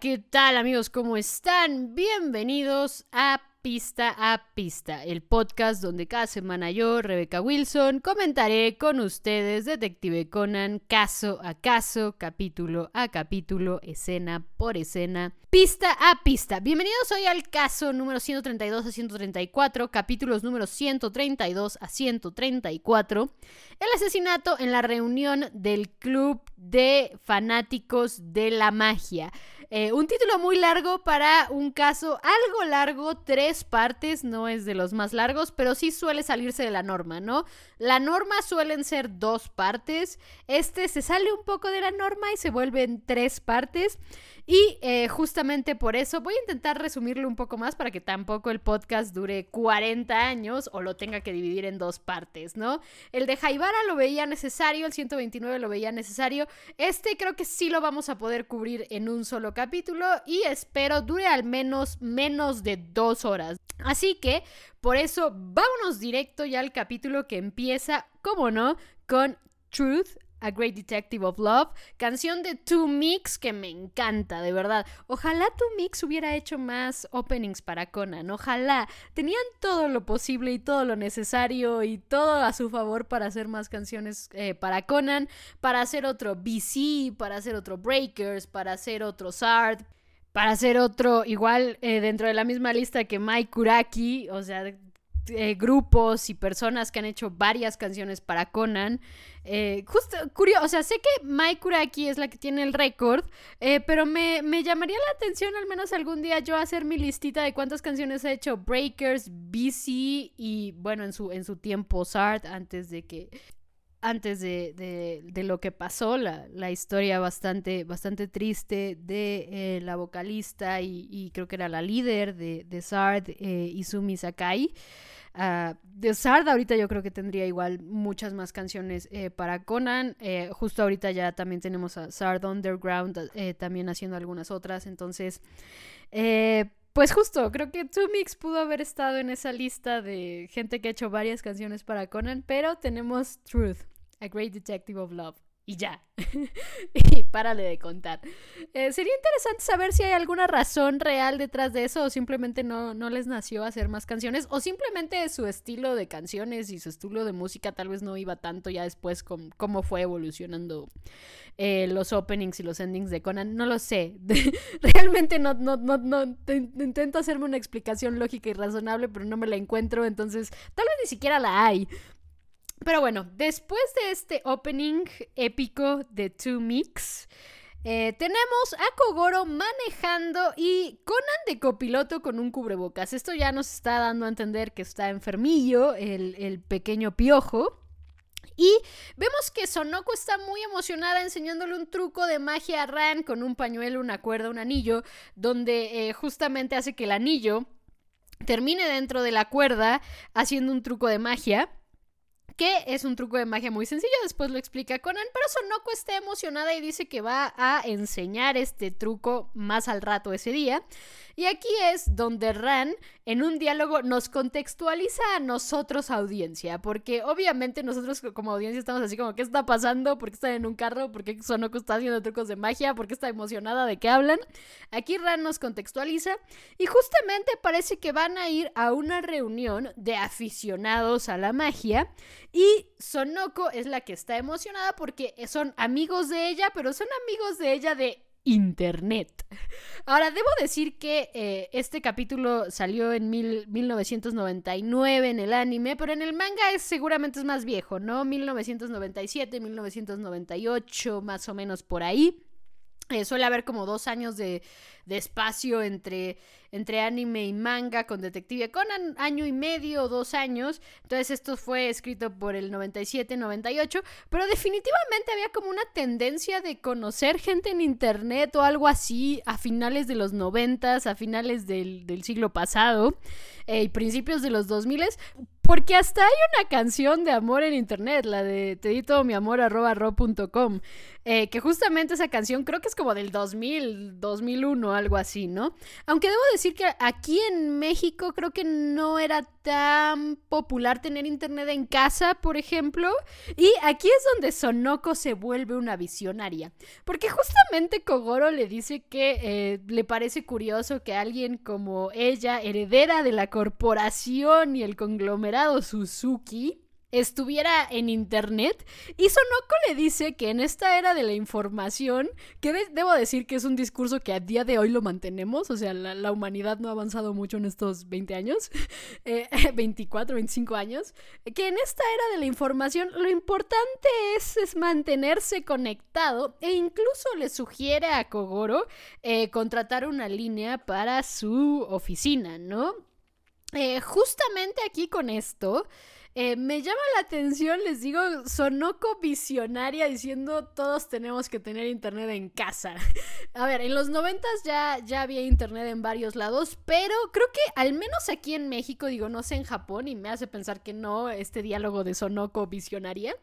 ¿qué tal amigos? ¿Cómo están? Bienvenidos a Pista a Pista, el podcast donde cada semana yo, Rebeca Wilson, comentaré con ustedes Detective Conan caso a caso, capítulo a capítulo, escena por escena, pista a pista. Bienvenidos hoy al caso número 132 a 134, capítulos número 132 a 134, el asesinato en la reunión del club de fanáticos de la magia. Eh, un título muy largo para un caso algo largo, tres partes, no es de los más largos, pero sí suele salirse de la norma, ¿no? La norma suelen ser dos partes, este se sale un poco de la norma y se vuelve en tres partes. Y eh, justamente por eso voy a intentar resumirlo un poco más para que tampoco el podcast dure 40 años o lo tenga que dividir en dos partes, ¿no? El de Jaibara lo veía necesario, el 129 lo veía necesario. Este creo que sí lo vamos a poder cubrir en un solo capítulo y espero dure al menos menos de dos horas. Así que por eso vámonos directo ya al capítulo que empieza, como no, con Truth a Great Detective of Love, canción de Two Mix que me encanta, de verdad. Ojalá Two Mix hubiera hecho más openings para Conan, ojalá. Tenían todo lo posible y todo lo necesario y todo a su favor para hacer más canciones eh, para Conan, para hacer otro BC, para hacer otro Breakers, para hacer otro Sard. Para hacer otro, igual eh, dentro de la misma lista que Mike Kuraki, o sea, eh, grupos y personas que han hecho varias canciones para Conan. Eh, justo, curioso, o sea, sé que Mai Kuraki es la que tiene el récord, eh, pero me, llamaría la atención al menos algún día yo hacer mi listita de cuántas canciones ha hecho Breakers, BC y bueno, en su, en su tiempo Sart, antes de que antes de, lo que pasó, la, historia bastante, bastante triste de la vocalista y, creo que era la líder de, de Sard, Izumi Sakai. Ah, de Sard ahorita yo creo que tendría igual muchas más canciones eh, para Conan. Eh, justo ahorita ya también tenemos a Sard Underground eh, también haciendo algunas otras. Entonces, pues justo, creo que Two Mix pudo haber estado en esa lista de gente que ha hecho varias canciones para Conan, pero tenemos Truth, A Great Detective of Love y ya. y párale de contar. Eh, sería interesante saber si hay alguna razón real detrás de eso o simplemente no, no les nació hacer más canciones o simplemente su estilo de canciones y su estilo de música tal vez no iba tanto ya después con cómo fue evolucionando eh, los openings y los endings de Conan. No lo sé. Realmente no, no, no, no intento hacerme una explicación lógica y razonable, pero no me la encuentro, entonces tal vez ni siquiera la hay. Pero bueno, después de este opening épico de Two Mix, eh, tenemos a Kogoro manejando y Conan de copiloto con un cubrebocas. Esto ya nos está dando a entender que está enfermillo, el, el pequeño piojo. Y vemos que Sonoko está muy emocionada enseñándole un truco de magia a Ran con un pañuelo, una cuerda, un anillo, donde eh, justamente hace que el anillo termine dentro de la cuerda haciendo un truco de magia que es un truco de magia muy sencillo, después lo explica Conan, pero Sonoko está emocionada y dice que va a enseñar este truco más al rato ese día. Y aquí es donde Ran, en un diálogo, nos contextualiza a nosotros, audiencia, porque obviamente nosotros como audiencia estamos así como, ¿qué está pasando? ¿Por qué están en un carro? ¿Por qué Sonoko está haciendo trucos de magia? ¿Por qué está emocionada? ¿De qué hablan? Aquí Ran nos contextualiza y justamente parece que van a ir a una reunión de aficionados a la magia y Sonoko es la que está emocionada porque son amigos de ella, pero son amigos de ella de Internet. Ahora, debo decir que eh, este capítulo salió en 1999 en el anime, pero en el manga es, seguramente es más viejo, ¿no? 1997, 1998, más o menos por ahí. Eh, suele haber como dos años de, espacio entre entre anime y manga con Detective Conan, año y medio o dos años. Entonces esto fue escrito por el 97-98, pero definitivamente había como una tendencia de conocer gente en internet o algo así a finales de los 90, a finales del, siglo pasado eh, y principios de los 2000 Porque hasta hay una canción de amor en internet, la de te di todo mi amor arroba ro.com, eh, que justamente esa canción creo que es como del 2000, 2001, algo así, ¿no? Aunque debo decir que aquí en México creo que no era tan popular tener internet en casa, por ejemplo, y aquí es donde Sonoko se vuelve una visionaria, porque justamente Kogoro le dice que eh, le parece curioso que alguien como ella, heredera de la corporación y el conglomerado Suzuki, estuviera en internet y Sonoko le dice que en esta era de la información, que debo decir que es un discurso que a día de hoy lo mantenemos, o sea, la, humanidad no ha avanzado mucho en estos 20 años, 24, 25 eh, años, que en esta era de la información lo importante es, es mantenerse conectado e incluso le sugiere a Kogoro eh, contratar una línea para su oficina, ¿no? Eh, justamente aquí con esto, eh, me llama la atención, les digo, Sonoco visionaria diciendo todos tenemos que tener internet en casa. A ver, en los noventas ya, ya había internet en varios lados, pero creo que al menos aquí en México, digo, no sé en Japón, y me hace pensar que no, este diálogo de Sonoco visionaria,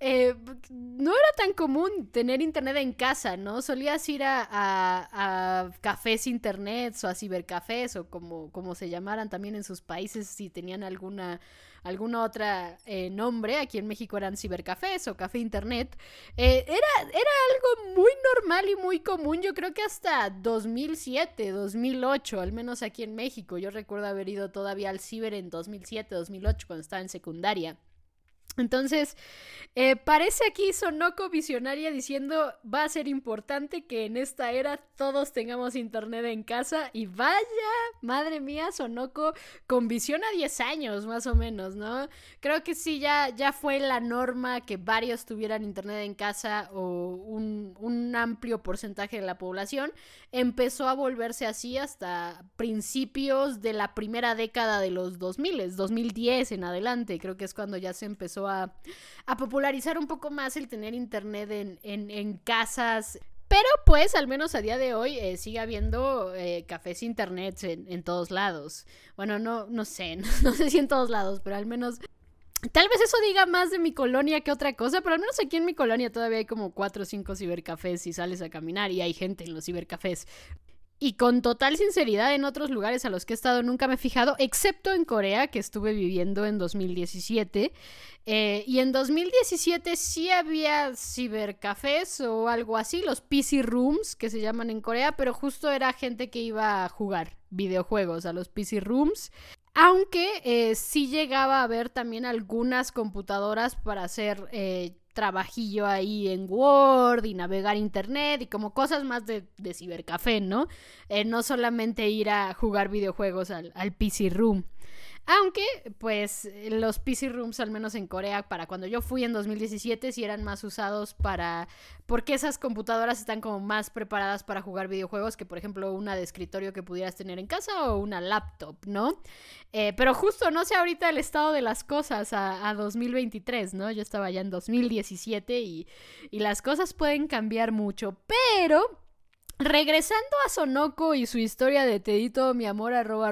eh, no era tan común tener internet en casa, ¿no? Solías ir a, a, cafés internet o a cibercafés o como, como se llamaran también en sus países si tenían alguna alguna otra eh, nombre, aquí en México eran cibercafés o café internet, eh, era, era algo muy normal y muy común, yo creo que hasta 2007, 2008, al menos aquí en México. Yo recuerdo haber ido todavía al ciber en 2007, 2008, cuando estaba en secundaria. Entonces, eh, parece aquí Sonoko visionaria diciendo va a ser importante que en esta era todos tengamos internet en casa y vaya, madre mía, Sonoko con visión a 10 años más o menos, ¿no? Creo que sí, ya, ya fue la norma que varios tuvieran internet en casa o un, un amplio porcentaje de la población. Empezó a volverse así hasta principios de la primera década de los 2000, 2010 en adelante, creo que es cuando ya se empezó a, popularizar un poco más el tener internet en, casas. Pero pues al menos a día de hoy eh, sigue habiendo eh, cafés internet en, todos lados. Bueno, no, no sé, no, sé si en todos lados, pero al menos Tal vez eso diga más de mi colonia que otra cosa, pero al menos aquí en mi colonia todavía hay como cuatro o cinco cibercafés y sales a caminar y hay gente en los cibercafés. Y con total sinceridad, en otros lugares a los que he estado nunca me he fijado, excepto en Corea, que estuve viviendo en 2017. Eh, y en 2017 sí había cibercafés o algo así, los PC Rooms, que se llaman en Corea, pero justo era gente que iba a jugar videojuegos a los PC Rooms. Aunque eh, sí llegaba a haber también algunas computadoras para hacer eh, trabajillo ahí en Word y navegar internet y como cosas más de, cibercafé, ¿no? Eh, no solamente ir a jugar videojuegos al, al PC Room. Aunque, pues, los PC rooms, al menos en Corea, para cuando yo fui en 2017, sí eran más usados para... Porque esas computadoras están como más preparadas para jugar videojuegos que, por ejemplo, una de escritorio que pudieras tener en casa o una laptop, ¿no? Eh, pero justo, no sé ahorita el estado de las cosas a, 2023, ¿no? Yo estaba ya en 2017 y, y las cosas pueden cambiar mucho, pero... Regresando a Sonoko y su historia de tedito mi amor arroba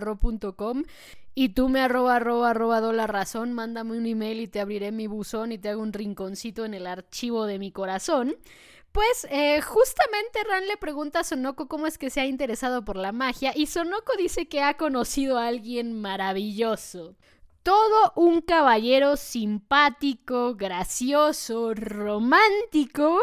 y tú me arroba arroba arroba la razón, mándame un email y te abriré mi buzón y te hago un rinconcito en el archivo de mi corazón. Pues eh, justamente Ran le pregunta a Sonoko cómo es que se ha interesado por la magia y Sonoko dice que ha conocido a alguien maravilloso. Todo un caballero simpático, gracioso, romántico,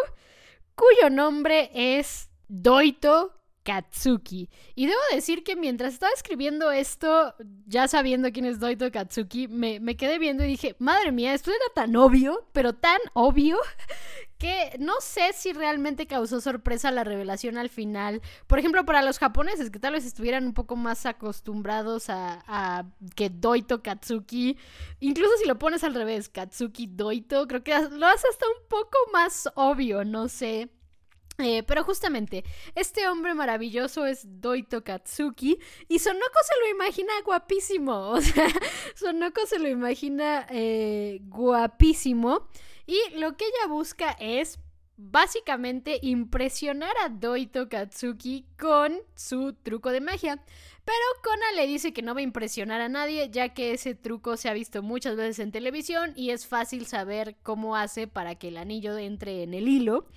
cuyo nombre es Doito Katsuki. Y debo decir que mientras estaba escribiendo esto, ya sabiendo quién es Doito Katsuki, me, quedé viendo y dije, madre mía, esto era tan obvio, pero tan obvio, que no sé si realmente causó sorpresa la revelación al final. Por ejemplo, para los japoneses, que tal vez estuvieran un poco más acostumbrados a, a que Doito Katsuki, incluso si lo pones al revés, Katsuki Doito, creo que lo hace hasta un poco más obvio, no sé. Eh, pero justamente, este hombre maravilloso es Doito Katsuki y Sonoko se lo imagina guapísimo. O sea, Sonoko se lo imagina eh, guapísimo. Y lo que ella busca es básicamente impresionar a Doito Katsuki con su truco de magia. Pero Conan le dice que no va a impresionar a nadie, ya que ese truco se ha visto muchas veces en televisión y es fácil saber cómo hace para que el anillo entre en el hilo.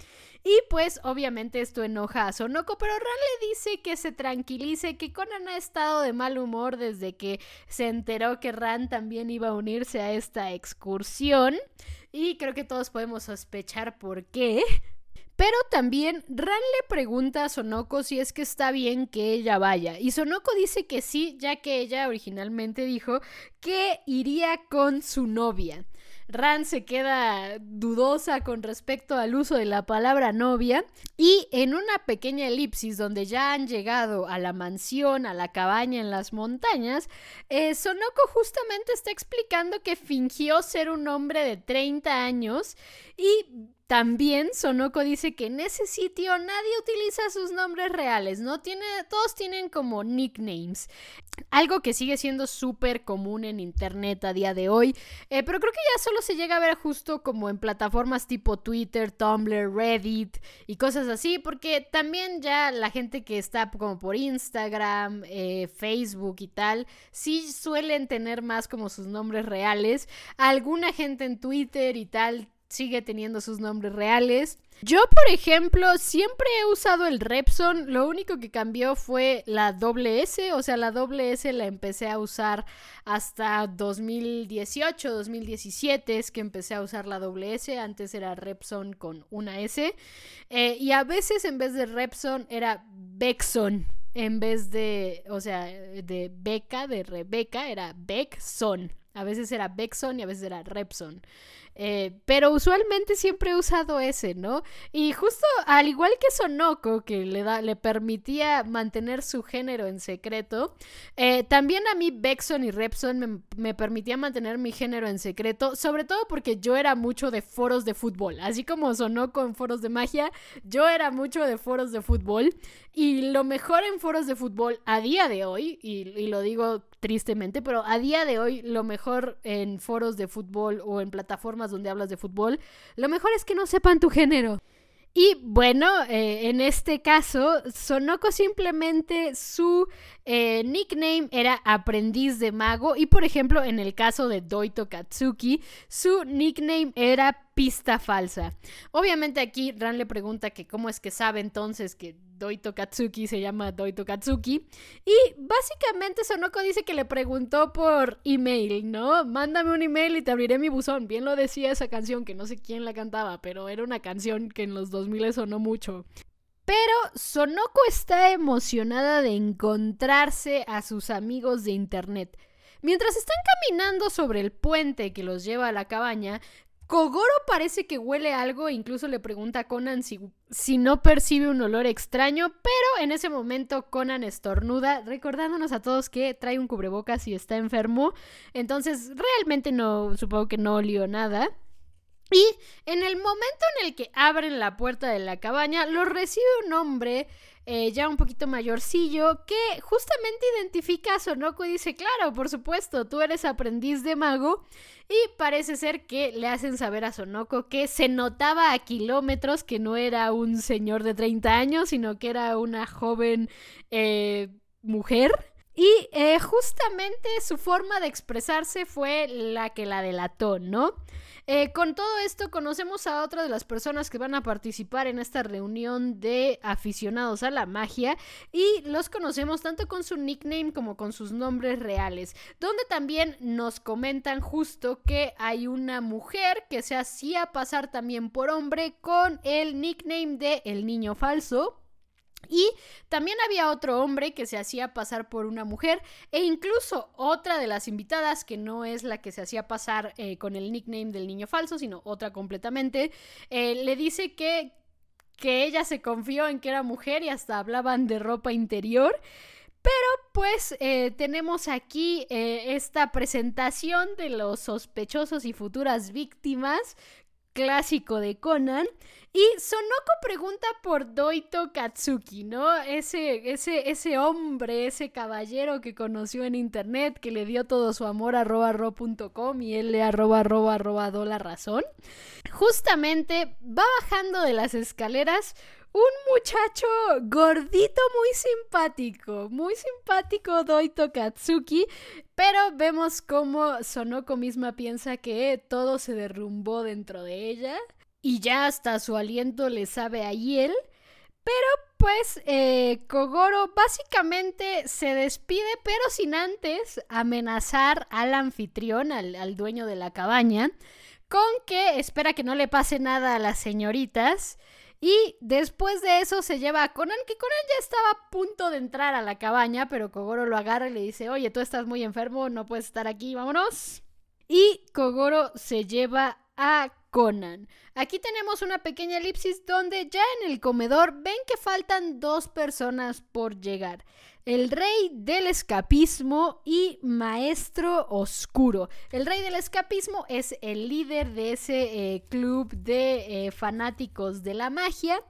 Y pues obviamente esto enoja a Sonoko, pero Ran le dice que se tranquilice, que Conan ha estado de mal humor desde que se enteró que Ran también iba a unirse a esta excursión. Y creo que todos podemos sospechar por qué. Pero también Ran le pregunta a Sonoko si es que está bien que ella vaya. Y Sonoko dice que sí, ya que ella originalmente dijo que iría con su novia. Ran se queda dudosa con respecto al uso de la palabra novia y en una pequeña elipsis donde ya han llegado a la mansión, a la cabaña en las montañas, eh, Sonoko justamente está explicando que fingió ser un hombre de 30 años y también Sonoko dice que en ese sitio nadie utiliza sus nombres reales, ¿no? Tiene, todos tienen como nicknames. Algo que sigue siendo súper común en internet a día de hoy. Eh, pero creo que ya solo se llega a ver justo como en plataformas tipo Twitter, Tumblr, Reddit y cosas así. Porque también ya la gente que está como por Instagram, eh, Facebook y tal, sí suelen tener más como sus nombres reales. Alguna gente en Twitter y tal sigue teniendo sus nombres reales. Yo, por ejemplo, siempre he usado el Repson. Lo único que cambió fue la doble S. O sea, la doble S la empecé a usar hasta 2018, 2017. Es que empecé a usar la doble S. Antes era Repson con una S. Eh, y a veces en vez de Repson era Bexon. En vez de, o sea, de Beca, de Rebeca, era Beckson. A veces era Bexon y a veces era Repson. Eh, pero usualmente siempre he usado ese, ¿no? Y justo al igual que Sonoko, que le, da, le permitía mantener su género en secreto, eh, también a mí Bexon y Repson me, me permitía mantener mi género en secreto, sobre todo porque yo era mucho de foros de fútbol, así como Sonoko en foros de magia, yo era mucho de foros de fútbol y lo mejor en foros de fútbol a día de hoy, y, y lo digo tristemente, pero a día de hoy lo mejor en foros de fútbol o en plataformas donde hablas de fútbol, lo mejor es que no sepan tu género. Y bueno, eh, en este caso, Sonoko simplemente su eh, nickname era aprendiz de mago y por ejemplo en el caso de Doito Katsuki, su nickname era pista falsa. Obviamente aquí Ran le pregunta que cómo es que sabe entonces que Doito Katsuki se llama Doito Katsuki. Y básicamente Sonoko dice que le preguntó por email, ¿no? Mándame un email y te abriré mi buzón. Bien lo decía esa canción, que no sé quién la cantaba, pero era una canción que en los 2000 sonó mucho. Pero Sonoko está emocionada de encontrarse a sus amigos de internet. Mientras están caminando sobre el puente que los lleva a la cabaña, Kogoro parece que huele algo e incluso le pregunta a Conan si, si, no percibe un olor extraño, pero en ese momento Conan estornuda, recordándonos a todos que trae un cubrebocas y está enfermo. Entonces realmente no, supongo que no olió nada. Y en el momento en el que abren la puerta de la cabaña, lo recibe un hombre eh, ya un poquito mayorcillo, que justamente identifica a Sonoko y dice, claro, por supuesto, tú eres aprendiz de mago. Y parece ser que le hacen saber a Sonoko que se notaba a kilómetros que no era un señor de 30 años, sino que era una joven eh, mujer. Y eh, justamente su forma de expresarse fue la que la delató, ¿no? Eh, con todo esto conocemos a otra de las personas que van a participar en esta reunión de aficionados a la magia y los conocemos tanto con su nickname como con sus nombres reales, donde también nos comentan justo que hay una mujer que se hacía pasar también por hombre con el nickname de El Niño Falso. Y también había otro hombre que se hacía pasar por una mujer e incluso otra de las invitadas, que no es la que se hacía pasar eh, con el nickname del niño falso, sino otra completamente, eh, le dice que, que ella se confió en que era mujer y hasta hablaban de ropa interior. Pero pues eh, tenemos aquí esta presentación de los sospechosos y futuras víctimas clásico de Conan. Y Sonoko pregunta por Doito Katsuki, ¿no? Ese, ese, ese hombre, ese caballero que conoció en internet, que le dio todo su amor a ro.com y él le arroba arroba arroba la razón. Justamente va bajando de las escaleras un muchacho gordito muy simpático, muy simpático Doito Katsuki, pero vemos cómo Sonoko misma piensa que todo se derrumbó dentro de ella y ya hasta su aliento le sabe a hiel, pero pues eh, Kogoro básicamente se despide, pero sin antes amenazar al anfitrión, al, al, dueño de la cabaña, con que espera que no le pase nada a las señoritas. Y después de eso se lleva a Conan, que Conan ya estaba a punto de entrar a la cabaña, pero Kogoro lo agarra y le dice, oye, tú estás muy enfermo, no puedes estar aquí, vámonos. Y Kogoro se lleva a Conan. Aquí tenemos una pequeña elipsis donde ya en el comedor ven que faltan dos personas por llegar el rey del escapismo y maestro oscuro. El rey del escapismo es el líder de ese eh, club de eh, fanáticos de la magia.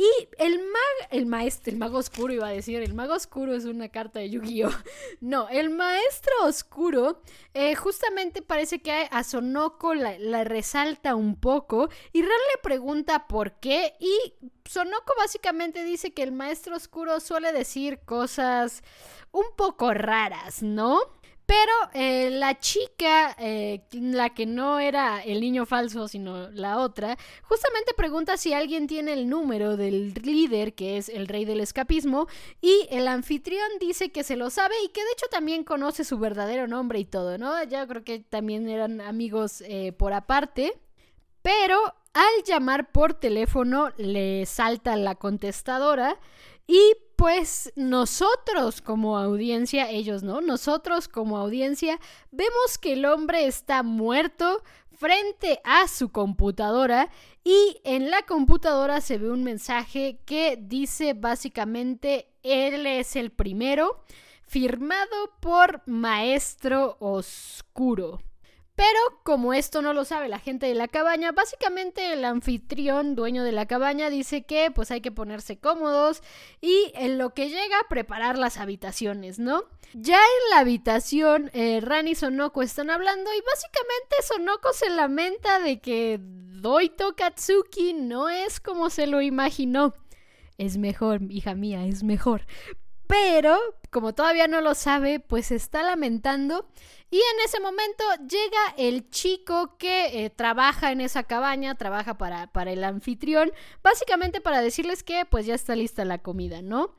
Y el mag, el maestro, el mago oscuro iba a decir, el mago oscuro es una carta de Yu-Gi-Oh! No, el maestro oscuro eh, justamente parece que a Sonoko la, resalta un poco y Ran le pregunta por qué y Sonoko básicamente dice que el maestro oscuro suele decir cosas un poco raras, ¿no? Pero eh, la chica, eh, la que no era el niño falso, sino la otra, justamente pregunta si alguien tiene el número del líder, que es el rey del escapismo, y el anfitrión dice que se lo sabe y que de hecho también conoce su verdadero nombre y todo, ¿no? Ya creo que también eran amigos eh, por aparte. Pero al llamar por teléfono le salta la contestadora y pues nosotros como audiencia, ellos no, nosotros como audiencia vemos que el hombre está muerto frente a su computadora y en la computadora se ve un mensaje que dice básicamente él es el primero firmado por Maestro Oscuro. Pero como esto no lo sabe la gente de la cabaña, básicamente el anfitrión, dueño de la cabaña, dice que pues hay que ponerse cómodos y en lo que llega preparar las habitaciones, ¿no? Ya en la habitación, eh, Ran y Sonoko están hablando y básicamente Sonoko se lamenta de que Doito Katsuki no es como se lo imaginó. Es mejor, hija mía, es mejor. Pero, como todavía no lo sabe, pues se está lamentando y en ese momento llega el chico que eh, trabaja en esa cabaña, trabaja para, para el anfitrión, básicamente para decirles que pues ya está lista la comida, ¿no?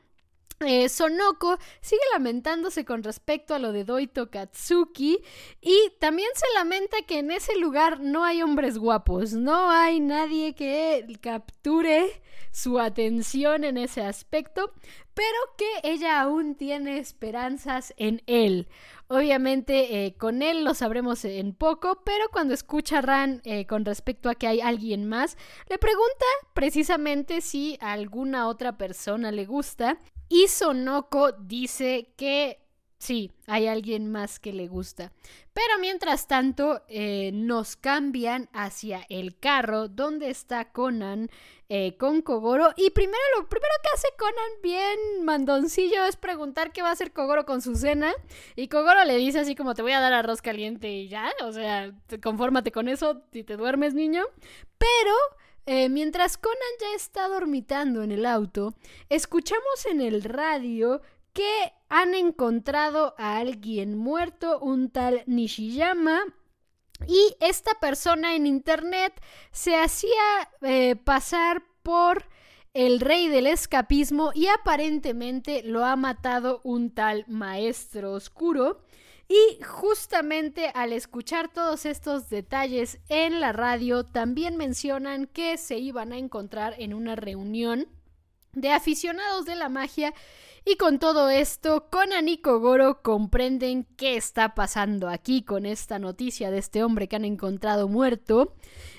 Eh, Sonoko sigue lamentándose con respecto a lo de Doito Katsuki y también se lamenta que en ese lugar no hay hombres guapos, no hay nadie que capture su atención en ese aspecto, pero que ella aún tiene esperanzas en él. Obviamente eh, con él lo sabremos en poco, pero cuando escucha a Ran eh, con respecto a que hay alguien más, le pregunta precisamente si a alguna otra persona le gusta y Sonoko dice que Sí, hay alguien más que le gusta. Pero mientras tanto, eh, nos cambian hacia el carro donde está Conan eh, con Kogoro. Y primero, lo primero que hace Conan bien mandoncillo es preguntar qué va a hacer Kogoro con su cena. Y Kogoro le dice así como te voy a dar arroz caliente y ya. O sea, confórmate con eso si te duermes, niño. Pero... Eh, mientras Conan ya está dormitando en el auto, escuchamos en el radio que han encontrado a alguien muerto, un tal Nishiyama, y esta persona en internet se hacía eh, pasar por el rey del escapismo y aparentemente lo ha matado un tal maestro oscuro. Y justamente al escuchar todos estos detalles en la radio, también mencionan que se iban a encontrar en una reunión de aficionados de la magia y con todo esto, Conan y Kogoro comprenden qué está pasando aquí con esta noticia de este hombre que han encontrado muerto.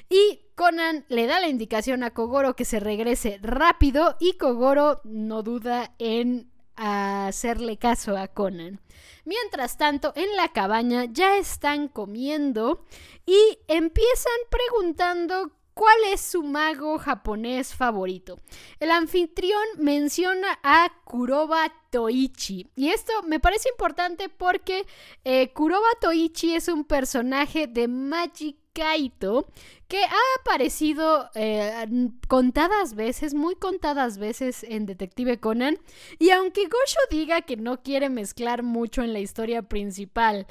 Y Conan le da la indicación a Kogoro que se regrese rápido y Kogoro no duda en hacerle caso a Conan. Mientras tanto, en la cabaña ya están comiendo y empiezan preguntando ¿Cuál es su mago japonés favorito? El anfitrión menciona a Kuroba Toichi. Y esto me parece importante porque eh, Kuroba Toichi es un personaje de Magic Kaito, que ha aparecido eh, contadas veces, muy contadas veces en Detective Conan. Y aunque Gosho diga que no quiere mezclar mucho en la historia principal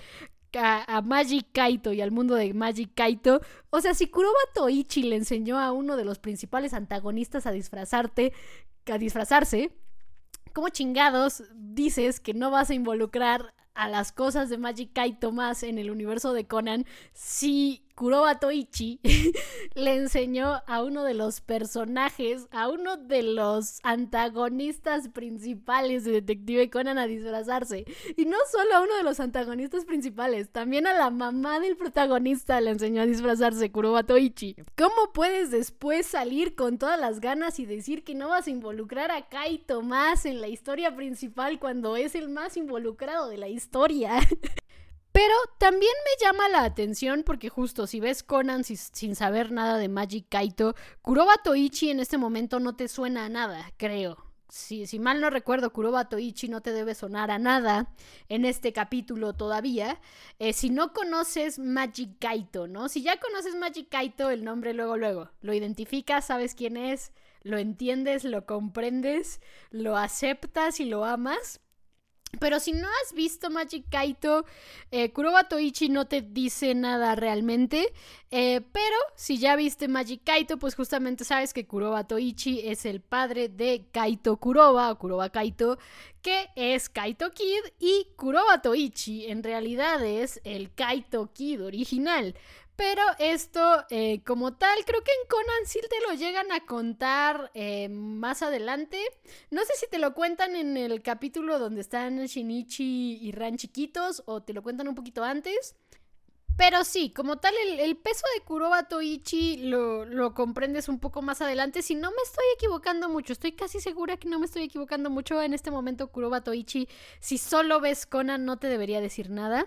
a, Magic Kaito y al mundo de Magic Kaito. O sea, si Kuroba Toichi le enseñó a uno de los principales antagonistas a disfrazarte, a disfrazarse, ¿cómo chingados dices que no vas a involucrar a las cosas de Magic Kaito más en el universo de Conan si Kuroba Toichi le enseñó a uno de los personajes, a uno de los antagonistas principales de Detective Conan a disfrazarse. Y no solo a uno de los antagonistas principales, también a la mamá del protagonista le enseñó a disfrazarse Kuroba Toichi. ¿Cómo puedes después salir con todas las ganas y decir que no vas a involucrar a Kaito más en la historia principal cuando es el más involucrado de la historia? Pero también me llama la atención porque justo si ves Conan sin saber nada de Magic Kaito, Kuroba Toichi en este momento no te suena a nada, creo. Si, mal no recuerdo, Kuroba Toichi no te debe sonar a nada en este capítulo todavía. Eh, si no conoces Magic Kaito, ¿no? Si ya conoces Magic Kaito, el nombre luego, luego. Lo identificas, sabes quién es, lo entiendes, lo comprendes, lo aceptas y lo amas. Pero si no has visto Magic Kaito, eh, Kuroba Toichi no te dice nada realmente. Eh, pero si ya viste Magic Kaito, pues justamente sabes que Kuroba Toichi es el padre de Kaito Kuroba o Kuroba Kaito, que es Kaito Kid. Y Kuroba Toichi en realidad es el Kaito Kid original. Pero esto, eh, como tal, creo que en Conan sí te lo llegan a contar eh, más adelante. No sé si te lo cuentan en el capítulo donde están Shinichi y Ran chiquitos o te lo cuentan un poquito antes. Pero sí, como tal, el, peso de Kuroba Toichi lo, lo, comprendes un poco más adelante. Si no me estoy equivocando mucho, estoy casi segura que no me estoy equivocando mucho en este momento. Kuroba Toichi, si solo ves Conan, no te debería decir nada.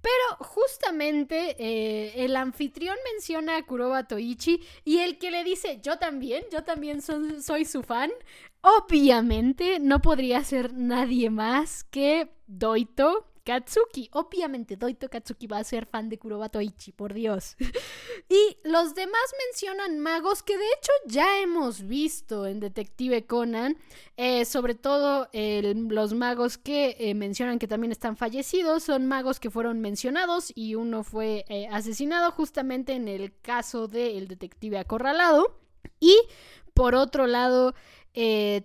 Pero justamente eh, el anfitrión menciona a Kuroba Toichi y el que le dice, yo también, yo también soy su fan. Obviamente no podría ser nadie más que Doito Katsuki. Obviamente, Doito Katsuki va a ser fan de Kuroba Toichi, por Dios. y los demás mencionan magos que de hecho ya hemos visto en Detective Conan. Eh, sobre todo los magos que eh, mencionan que también están fallecidos. Son magos que fueron mencionados y uno fue eh, asesinado justamente en el caso del detective acorralado. Y por otro lado,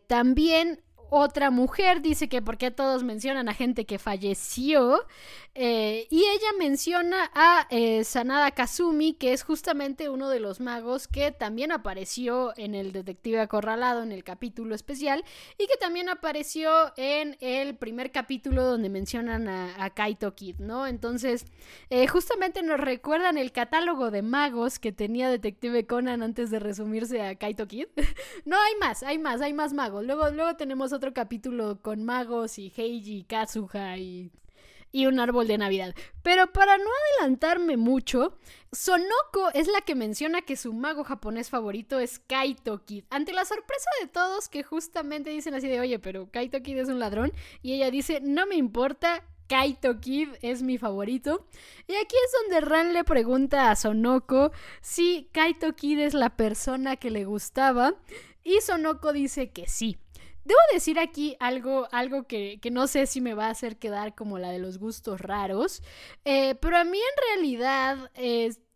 también otra mujer dice que porque todos mencionan a gente que falleció. Eh, y ella menciona a eh, Sanada Kazumi, que es justamente uno de los magos que también apareció en el Detective Acorralado en el capítulo especial. Y que también apareció en el primer capítulo donde mencionan a, Kaito Kid, ¿no? Entonces, eh, justamente nos recuerdan el catálogo de magos que tenía Detective Conan antes de resumirse a Kaito Kid. no, hay más, hay más, hay más magos. Luego, luego tenemos otro capítulo con magos y Heiji, Kazuha y, y un árbol de Navidad. Pero para no adelantarme mucho, Sonoko es la que menciona que su mago japonés favorito es Kaito Kid. Ante la sorpresa de todos que justamente dicen así de, oye, pero Kaito Kid es un ladrón. Y ella dice, no me importa, Kaito Kid es mi favorito. Y aquí es donde Ran le pregunta a Sonoko si Kaito Kid es la persona que le gustaba. Y Sonoko dice que sí. Debo decir aquí algo, algo que, no sé si me va a hacer quedar como la de los gustos raros, eh, pero a mí en realidad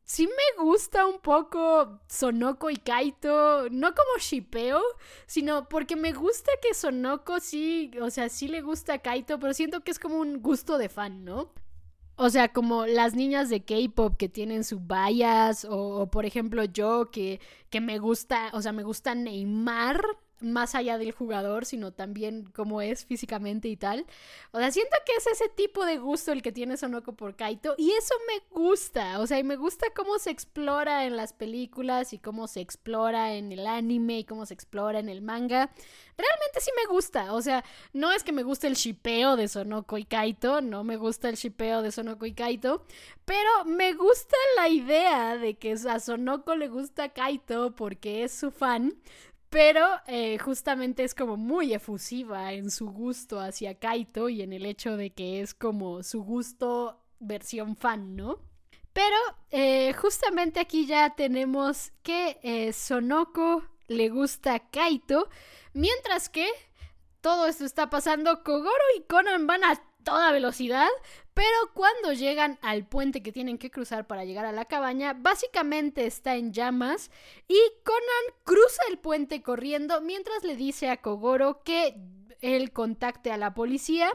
sí me gusta un poco Sonoko y Kaito, no como shipeo, sino porque me gusta que Sonoko sí, o sea, sí le gusta a Kaito, pero siento que es como un gusto de fan, ¿no? O sea, como las niñas de K-pop que tienen su bias, o, o, por ejemplo yo que, que me gusta, o sea, me gusta Neymar, más allá del jugador, sino también cómo es físicamente y tal. O sea, siento que es ese tipo de gusto el que tiene Sonoko por Kaito y eso me gusta, o sea, y me gusta cómo se explora en las películas y cómo se explora en el anime y cómo se explora en el manga. Realmente sí me gusta, o sea, no es que me guste el shipeo de Sonoko y Kaito, no me gusta el shipeo de Sonoko y Kaito, pero me gusta la idea de que a Sonoko le gusta Kaito porque es su fan, pero eh, justamente es como muy efusiva en su gusto hacia Kaito y en el hecho de que es como su gusto versión fan, ¿no? Pero eh, justamente aquí ya tenemos que eh, Sonoko le gusta a Kaito, mientras que todo esto está pasando, Kogoro y Conan van a toda velocidad, pero cuando llegan al puente que tienen que cruzar para llegar a la cabaña, básicamente está en llamas y Conan cruza el puente corriendo mientras le dice a Kogoro que él contacte a la policía.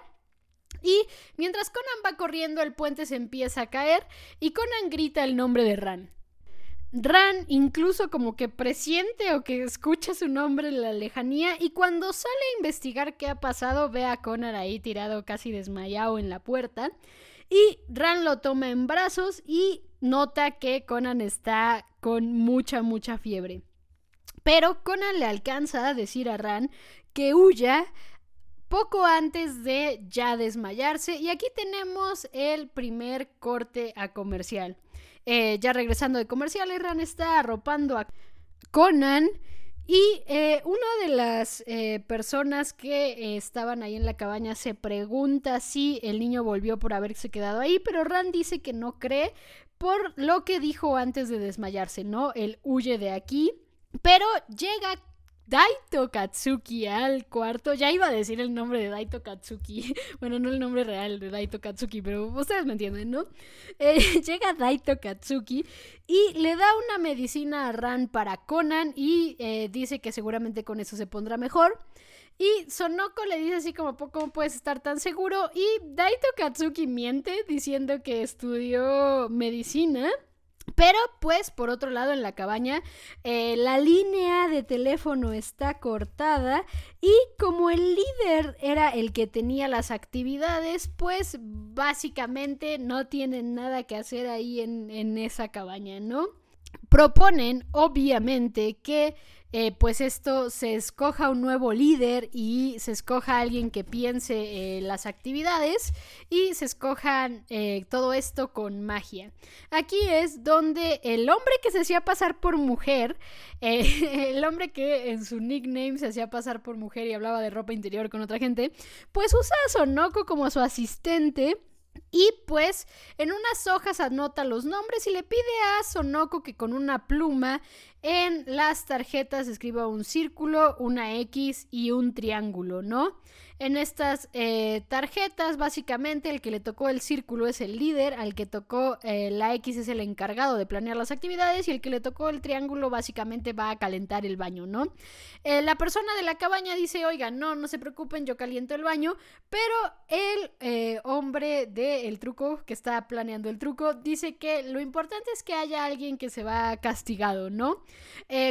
Y mientras Conan va corriendo, el puente se empieza a caer y Conan grita el nombre de Ran. Ran incluso como que presiente o que escucha su nombre en la lejanía y cuando sale a investigar qué ha pasado ve a Conan ahí tirado casi desmayado en la puerta y Ran lo toma en brazos y nota que Conan está con mucha mucha fiebre. Pero Conan le alcanza a decir a Ran que huya poco antes de ya desmayarse y aquí tenemos el primer corte a comercial. Eh, ya regresando de comerciales, Ran está arropando a Conan. Y eh, una de las eh, personas que estaban ahí en la cabaña se pregunta si el niño volvió por haberse quedado ahí, pero Ran dice que no cree por lo que dijo antes de desmayarse, ¿no? Él huye de aquí, pero llega Daito Katsuki al cuarto. Ya iba a decir el nombre de Daito Katsuki. Bueno, no el nombre real de Daito Katsuki, pero ustedes me entienden, ¿no? Eh, llega Daito Katsuki y le da una medicina a Ran para Conan y eh, dice que seguramente con eso se pondrá mejor. Y Sonoko le dice así como, ¿cómo puedes estar tan seguro? Y Daito Katsuki miente diciendo que estudió medicina. Pero pues por otro lado en la cabaña eh, la línea de teléfono está cortada y como el líder era el que tenía las actividades pues básicamente no tienen nada que hacer ahí en, en esa cabaña, ¿no? Proponen obviamente que eh, pues esto se escoja un nuevo líder y se escoja alguien que piense eh, las actividades y se escojan eh, todo esto con magia. Aquí es donde el hombre que se hacía pasar por mujer, el hombre que en su nickname se hacía pasar por mujer y hablaba de ropa interior con otra gente, pues usa a Sonoko como su asistente y pues en unas hojas anota los nombres y le pide a Sonoko que con una pluma en las tarjetas escriba un círculo, una X y un triángulo, ¿no? En estas eh, tarjetas, básicamente, el que le tocó el círculo es el líder, al que tocó eh, la X es el encargado de planear las actividades y el que le tocó el triángulo básicamente va a calentar el baño, ¿no? Eh, la persona de la cabaña dice, oiga, no, no se preocupen, yo caliento el baño, pero el hombre del truco, que está planeando el truco, dice que lo importante es que haya alguien que se va castigado, ¿no?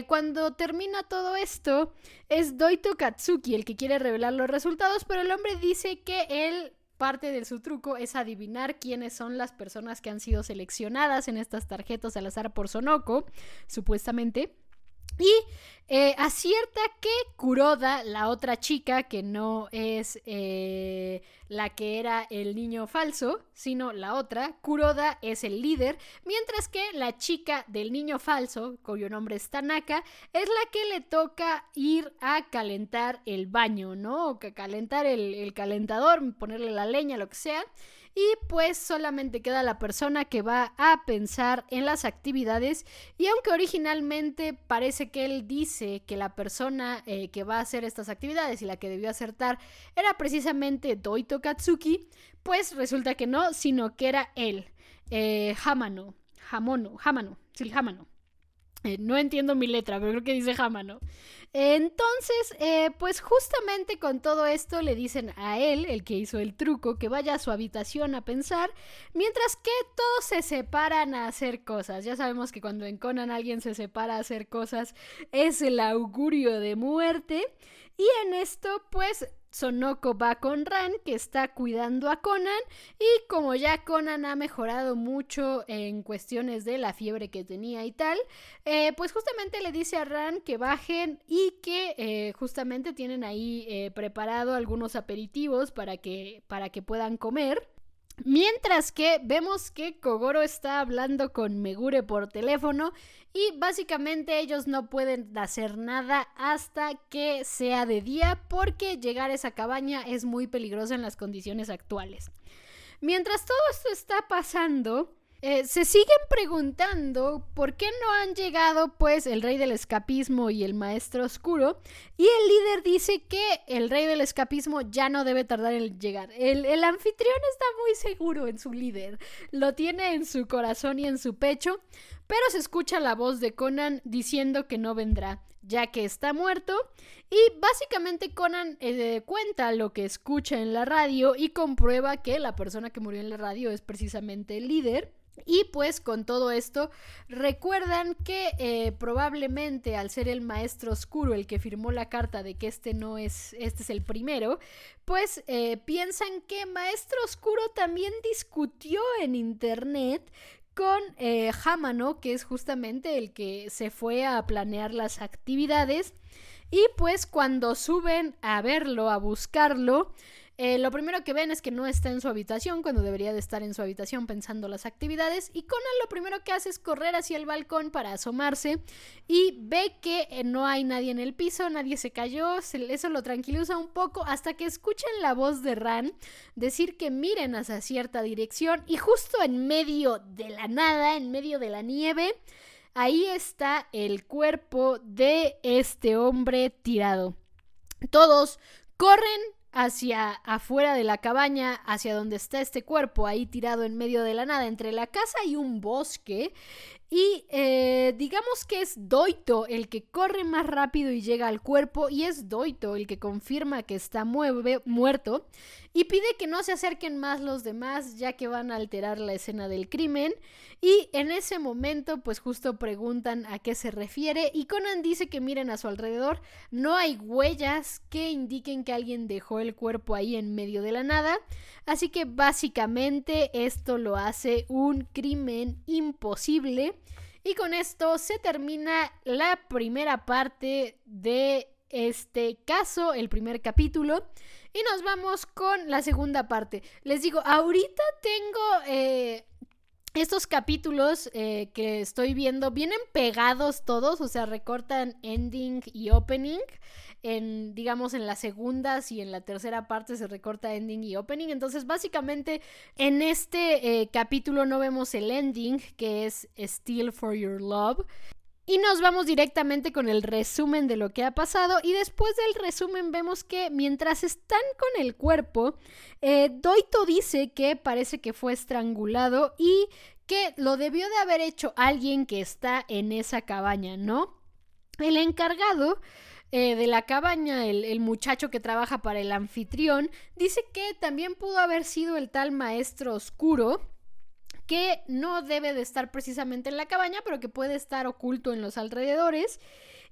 cuando termina todo esto, es Doito Katsuki el que quiere revelar los resultados, pero el hombre dice que él parte de su truco es adivinar quiénes son las personas que han sido seleccionadas en estas tarjetas al azar por Sonoko, supuestamente. Y eh, acierta que Kuroda, la otra chica, que no es eh, la que era el niño falso, sino la otra, Kuroda es el líder, mientras que la chica del niño falso, cuyo nombre es Tanaka, es la que le toca ir a calentar el baño, ¿no? O que calentar el, el calentador, ponerle la leña, lo que sea. Y pues solamente queda la persona que va a pensar en las actividades. Y aunque originalmente parece que él dice que la persona eh, que va a hacer estas actividades y la que debió acertar era precisamente Doito Katsuki, pues resulta que no, sino que era él, eh, Hamano, Hamono, Hamano, sí, Hamano. Eh, no entiendo mi letra, pero creo que dice Hamano. Entonces, eh, pues justamente con todo esto le dicen a él, el que hizo el truco, que vaya a su habitación a pensar, mientras que todos se separan a hacer cosas. Ya sabemos que cuando en Conan alguien se separa a hacer cosas es el augurio de muerte. Y en esto, pues Sonoko va con Ran, que está cuidando a Conan, y como ya Conan ha mejorado mucho en cuestiones de la fiebre que tenía y tal, eh, pues justamente le dice a Ran que bajen y que eh, justamente tienen ahí eh, preparado algunos aperitivos para que, para que puedan comer. Mientras que vemos que Kogoro está hablando con Megure por teléfono y básicamente ellos no pueden hacer nada hasta que sea de día porque llegar a esa cabaña es muy peligroso en las condiciones actuales. Mientras todo esto está pasando, Eh, se siguen preguntando por qué no han llegado pues el rey del escapismo y el maestro oscuro y el líder dice que el rey del escapismo ya no debe tardar en llegar. El, el anfitrión está muy seguro en su líder, lo tiene en su corazón y en su pecho, pero se escucha la voz de Conan diciendo que no vendrá ya que está muerto. Y básicamente Conan eh, cuenta lo que escucha en la radio y comprueba que la persona que murió en la radio es precisamente el líder. Y pues con todo esto recuerdan que eh, probablemente al ser el maestro oscuro el que firmó la carta de que este no es, este es el primero, pues eh, piensan que maestro oscuro también discutió en internet con eh, que es justamente el que se fue a planear las actividades. Y pues cuando suben a verlo, a buscarlo, eh, lo primero que ven es que no está en su habitación cuando debería de estar en su habitación pensando las actividades y Conan lo primero que hace es correr hacia el balcón para asomarse y ve que eh, no hay nadie en el piso, nadie se cayó, eso lo tranquiliza un poco hasta que escuchan la voz de Ran decir que miren hacia cierta dirección y justo en medio de la nada, en medio de la nieve, ahí está el cuerpo de este hombre tirado. Todos corren hacia afuera de la cabaña, hacia donde está este cuerpo ahí tirado en medio de la nada, entre la casa y un bosque. Y eh, digamos que es Doito el que corre más rápido y llega al cuerpo y es Doito el que confirma que está muerto y pide que no se acerquen más los demás ya que van a alterar la escena del crimen. Y en ese momento pues justo preguntan a qué se refiere y Conan dice que miren a su alrededor, no hay huellas que indiquen que alguien dejó el cuerpo ahí en medio de la nada, así que básicamente esto lo hace un crimen imposible y con esto se termina la primera parte de este caso, el primer capítulo. Y nos vamos con la segunda parte. Les digo, ahorita tengo eh, estos capítulos eh, que estoy viendo, vienen pegados todos, o sea, recortan ending y opening en, digamos, en las segundas y en la tercera parte se recorta ending y opening. Entonces, básicamente, en este eh, capítulo no vemos el ending, que es Still for Your Love. Y nos vamos directamente con el resumen de lo que ha pasado. Y después del resumen vemos que mientras están con el cuerpo, eh, Doito dice que parece que fue estrangulado y que lo debió de haber hecho alguien que está en esa cabaña, ¿no? El encargado eh, de la cabaña, el, muchacho que trabaja para el anfitrión, dice que también pudo haber sido el tal maestro oscuro que no debe de estar precisamente en la cabaña, pero que puede estar oculto en los alrededores.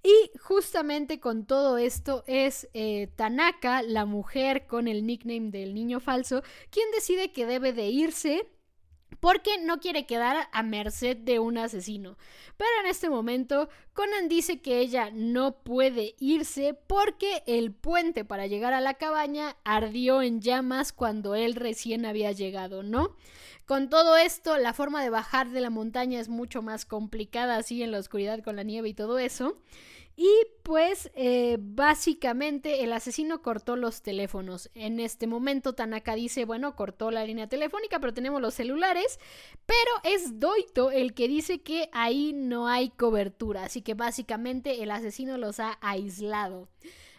Y justamente con todo esto es eh, Tanaka, la mujer con el nickname del niño falso, quien decide que debe de irse porque no quiere quedar a merced de un asesino. Pero en este momento, Conan dice que ella no puede irse porque el puente para llegar a la cabaña ardió en llamas cuando él recién había llegado, ¿no? Con todo esto, la forma de bajar de la montaña es mucho más complicada así en la oscuridad con la nieve y todo eso. Y pues eh, básicamente el asesino cortó los teléfonos. En este momento Tanaka dice, bueno, cortó la línea telefónica, pero tenemos los celulares. Pero es Doito el que dice que ahí no hay cobertura. Así que básicamente el asesino los ha aislado.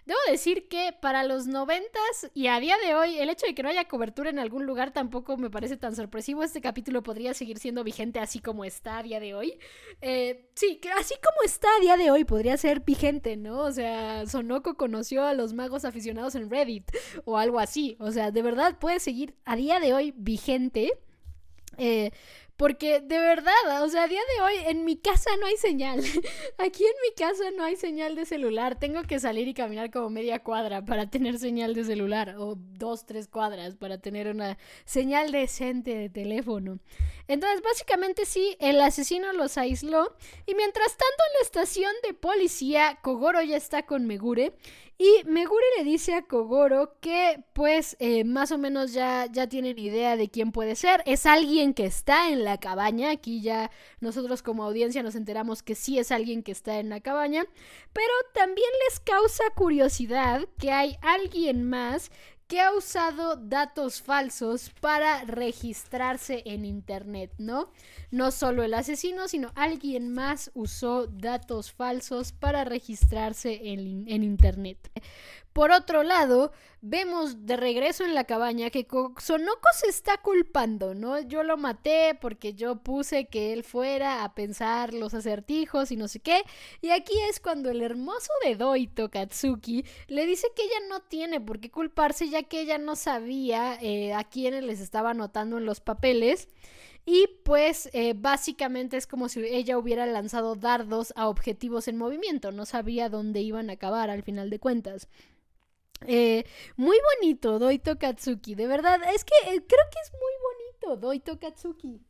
Debo decir que para los noventas y a día de hoy, el hecho de que no haya cobertura en algún lugar tampoco me parece tan sorpresivo. Este capítulo podría seguir siendo vigente así como está a día de hoy. Eh, sí, así como está a día de hoy podría ser vigente, ¿no? O sea, Sonoko conoció a los magos aficionados en Reddit o algo así. O sea, de verdad puede seguir a día de hoy vigente. Eh, porque de verdad, o sea, a día de hoy en mi casa no hay señal. Aquí en mi casa no hay señal de celular. Tengo que salir y caminar como media cuadra para tener señal de celular. O dos, tres cuadras para tener una señal decente de teléfono. Entonces, básicamente sí, el asesino los aisló. Y mientras tanto en la estación de policía, Kogoro ya está con Megure. Y Megure le dice a Kogoro que pues eh, más o menos ya, ya tienen idea de quién puede ser. Es alguien que está en la cabaña. Aquí ya nosotros como audiencia nos enteramos que sí es alguien que está en la cabaña. Pero también les causa curiosidad que hay alguien más que ha usado datos falsos para registrarse en Internet, ¿no? No solo el asesino, sino alguien más usó datos falsos para registrarse en, en Internet. Por otro lado, vemos de regreso en la cabaña que Sonoko se está culpando, ¿no? Yo lo maté porque yo puse que él fuera a pensar los acertijos y no sé qué. Y aquí es cuando el hermoso de Doito, Katsuki, le dice que ella no tiene por qué culparse ya que ella no sabía eh, a quiénes les estaba anotando en los papeles. Y pues eh, básicamente es como si ella hubiera lanzado dardos a objetivos en movimiento, no sabía dónde iban a acabar al final de cuentas. Eh, muy bonito, Doito Katsuki. De verdad, es que eh, creo que es muy bonito, Doito Katsuki.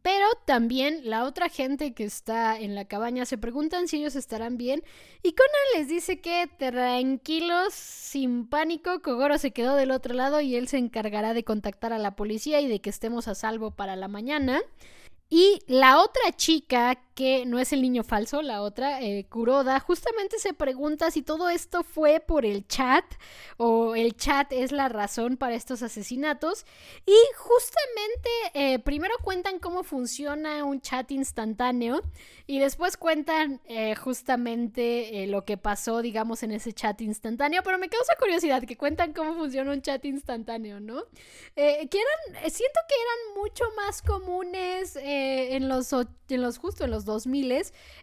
Pero también la otra gente que está en la cabaña se preguntan si ellos estarán bien. Y Conan les dice que tranquilos, sin pánico, Kogoro se quedó del otro lado y él se encargará de contactar a la policía y de que estemos a salvo para la mañana. Y la otra chica, que no es el niño falso, la otra, eh, Kuroda, justamente se pregunta si todo esto fue por el chat o el chat es la razón para estos asesinatos. Y justamente eh, primero cuentan cómo funciona un chat instantáneo y después cuentan eh, justamente lo que pasó, digamos, en ese chat instantáneo. Pero me causa curiosidad que cuentan cómo funciona un chat instantáneo, ¿no? que eran, siento que eran mucho más comunes en, los, en los justo en los 2000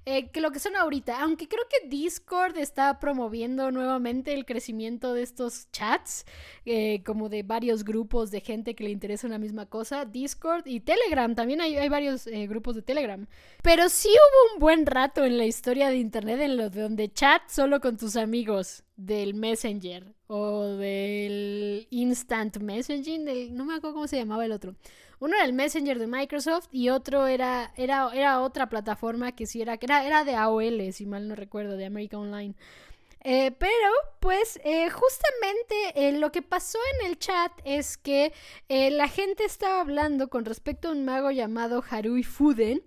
eh, que lo que son ahorita. Aunque creo que Discord está promoviendo nuevamente el crecimiento de estos chats, eh, como de varios grupos de gente que le interesa una misma cosa. Discord y Telegram, también hay, hay varios eh, grupos de Telegram. Pero sí hubo un buen rato en la historia de Internet en lo de donde chat solo con tus amigos del Messenger o del Instant Messaging, del, no me acuerdo cómo se llamaba el otro. Uno era el Messenger de Microsoft y otro era, era, era otra plataforma que sí era, era, era de AOL, si mal no recuerdo, de America Online. Eh, pero, pues, eh, justamente eh, lo que pasó en el chat es que la gente estaba hablando con respecto a un mago llamado Harui Fuden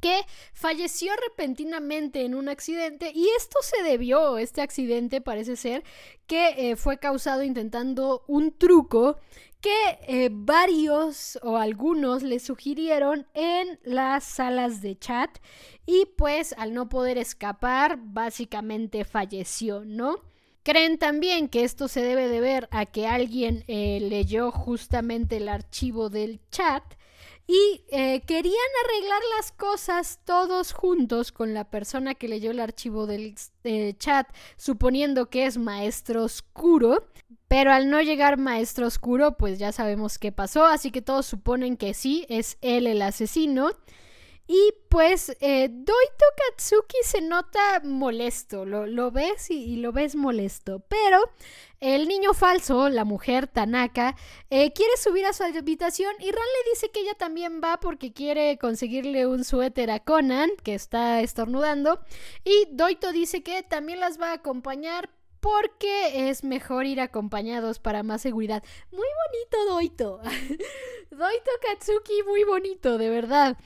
que falleció repentinamente en un accidente y esto se debió, este accidente parece ser que fue causado intentando un truco que eh, varios o algunos le sugirieron en las salas de chat y pues al no poder escapar básicamente falleció, ¿no? Creen también que esto se debe de ver a que alguien eh, leyó justamente el archivo del chat y eh, querían arreglar las cosas todos juntos con la persona que leyó el archivo del chat, suponiendo que es maestro oscuro. Pero al no llegar Maestro Oscuro, pues ya sabemos qué pasó, así que todos suponen que sí, es él el asesino. Y pues eh, Doito Katsuki se nota molesto, lo, ves y, lo ves molesto, pero el niño falso, la mujer Tanaka, eh, quiere subir a su habitación y Ran le dice que ella también va porque quiere conseguirle un suéter a Conan, que está estornudando, y Doito dice que también las va a acompañar, porque es mejor ir acompañados para más seguridad. Muy bonito, Doito. Doito Katsuki, muy bonito, de verdad.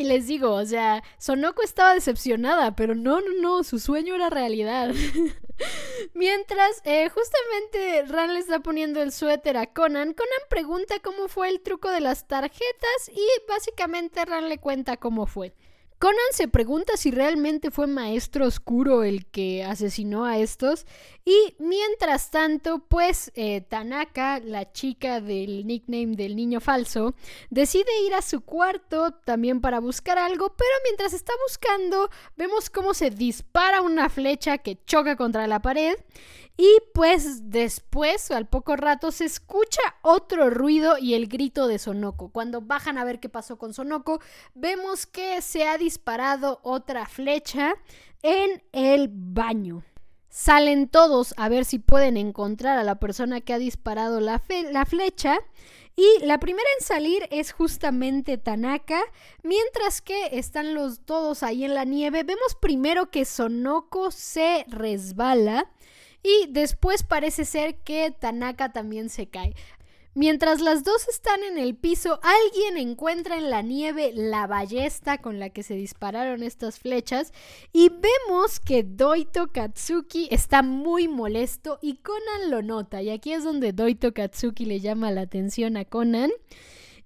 Y les digo, o sea, Sonoko estaba decepcionada, pero no, no, no, su sueño era realidad. Mientras, eh, justamente Ran le está poniendo el suéter a Conan, Conan pregunta cómo fue el truco de las tarjetas y básicamente Ran le cuenta cómo fue. Conan se pregunta si realmente fue Maestro Oscuro el que asesinó a estos. Y mientras tanto, pues eh, Tanaka, la chica del nickname del niño falso, decide ir a su cuarto también para buscar algo. Pero mientras está buscando, vemos cómo se dispara una flecha que choca contra la pared. Y pues después, al poco rato, se escucha otro ruido y el grito de Sonoko. Cuando bajan a ver qué pasó con Sonoko, vemos que se ha disparado otra flecha en el baño. Salen todos a ver si pueden encontrar a la persona que ha disparado la, la flecha. Y la primera en salir es justamente Tanaka, mientras que están los todos ahí en la nieve. Vemos primero que Sonoko se resbala y después parece ser que Tanaka también se cae. Mientras las dos están en el piso, alguien encuentra en la nieve la ballesta con la que se dispararon estas flechas y vemos que Doito Katsuki está muy molesto y Conan lo nota. Y aquí es donde Doito Katsuki le llama la atención a Conan.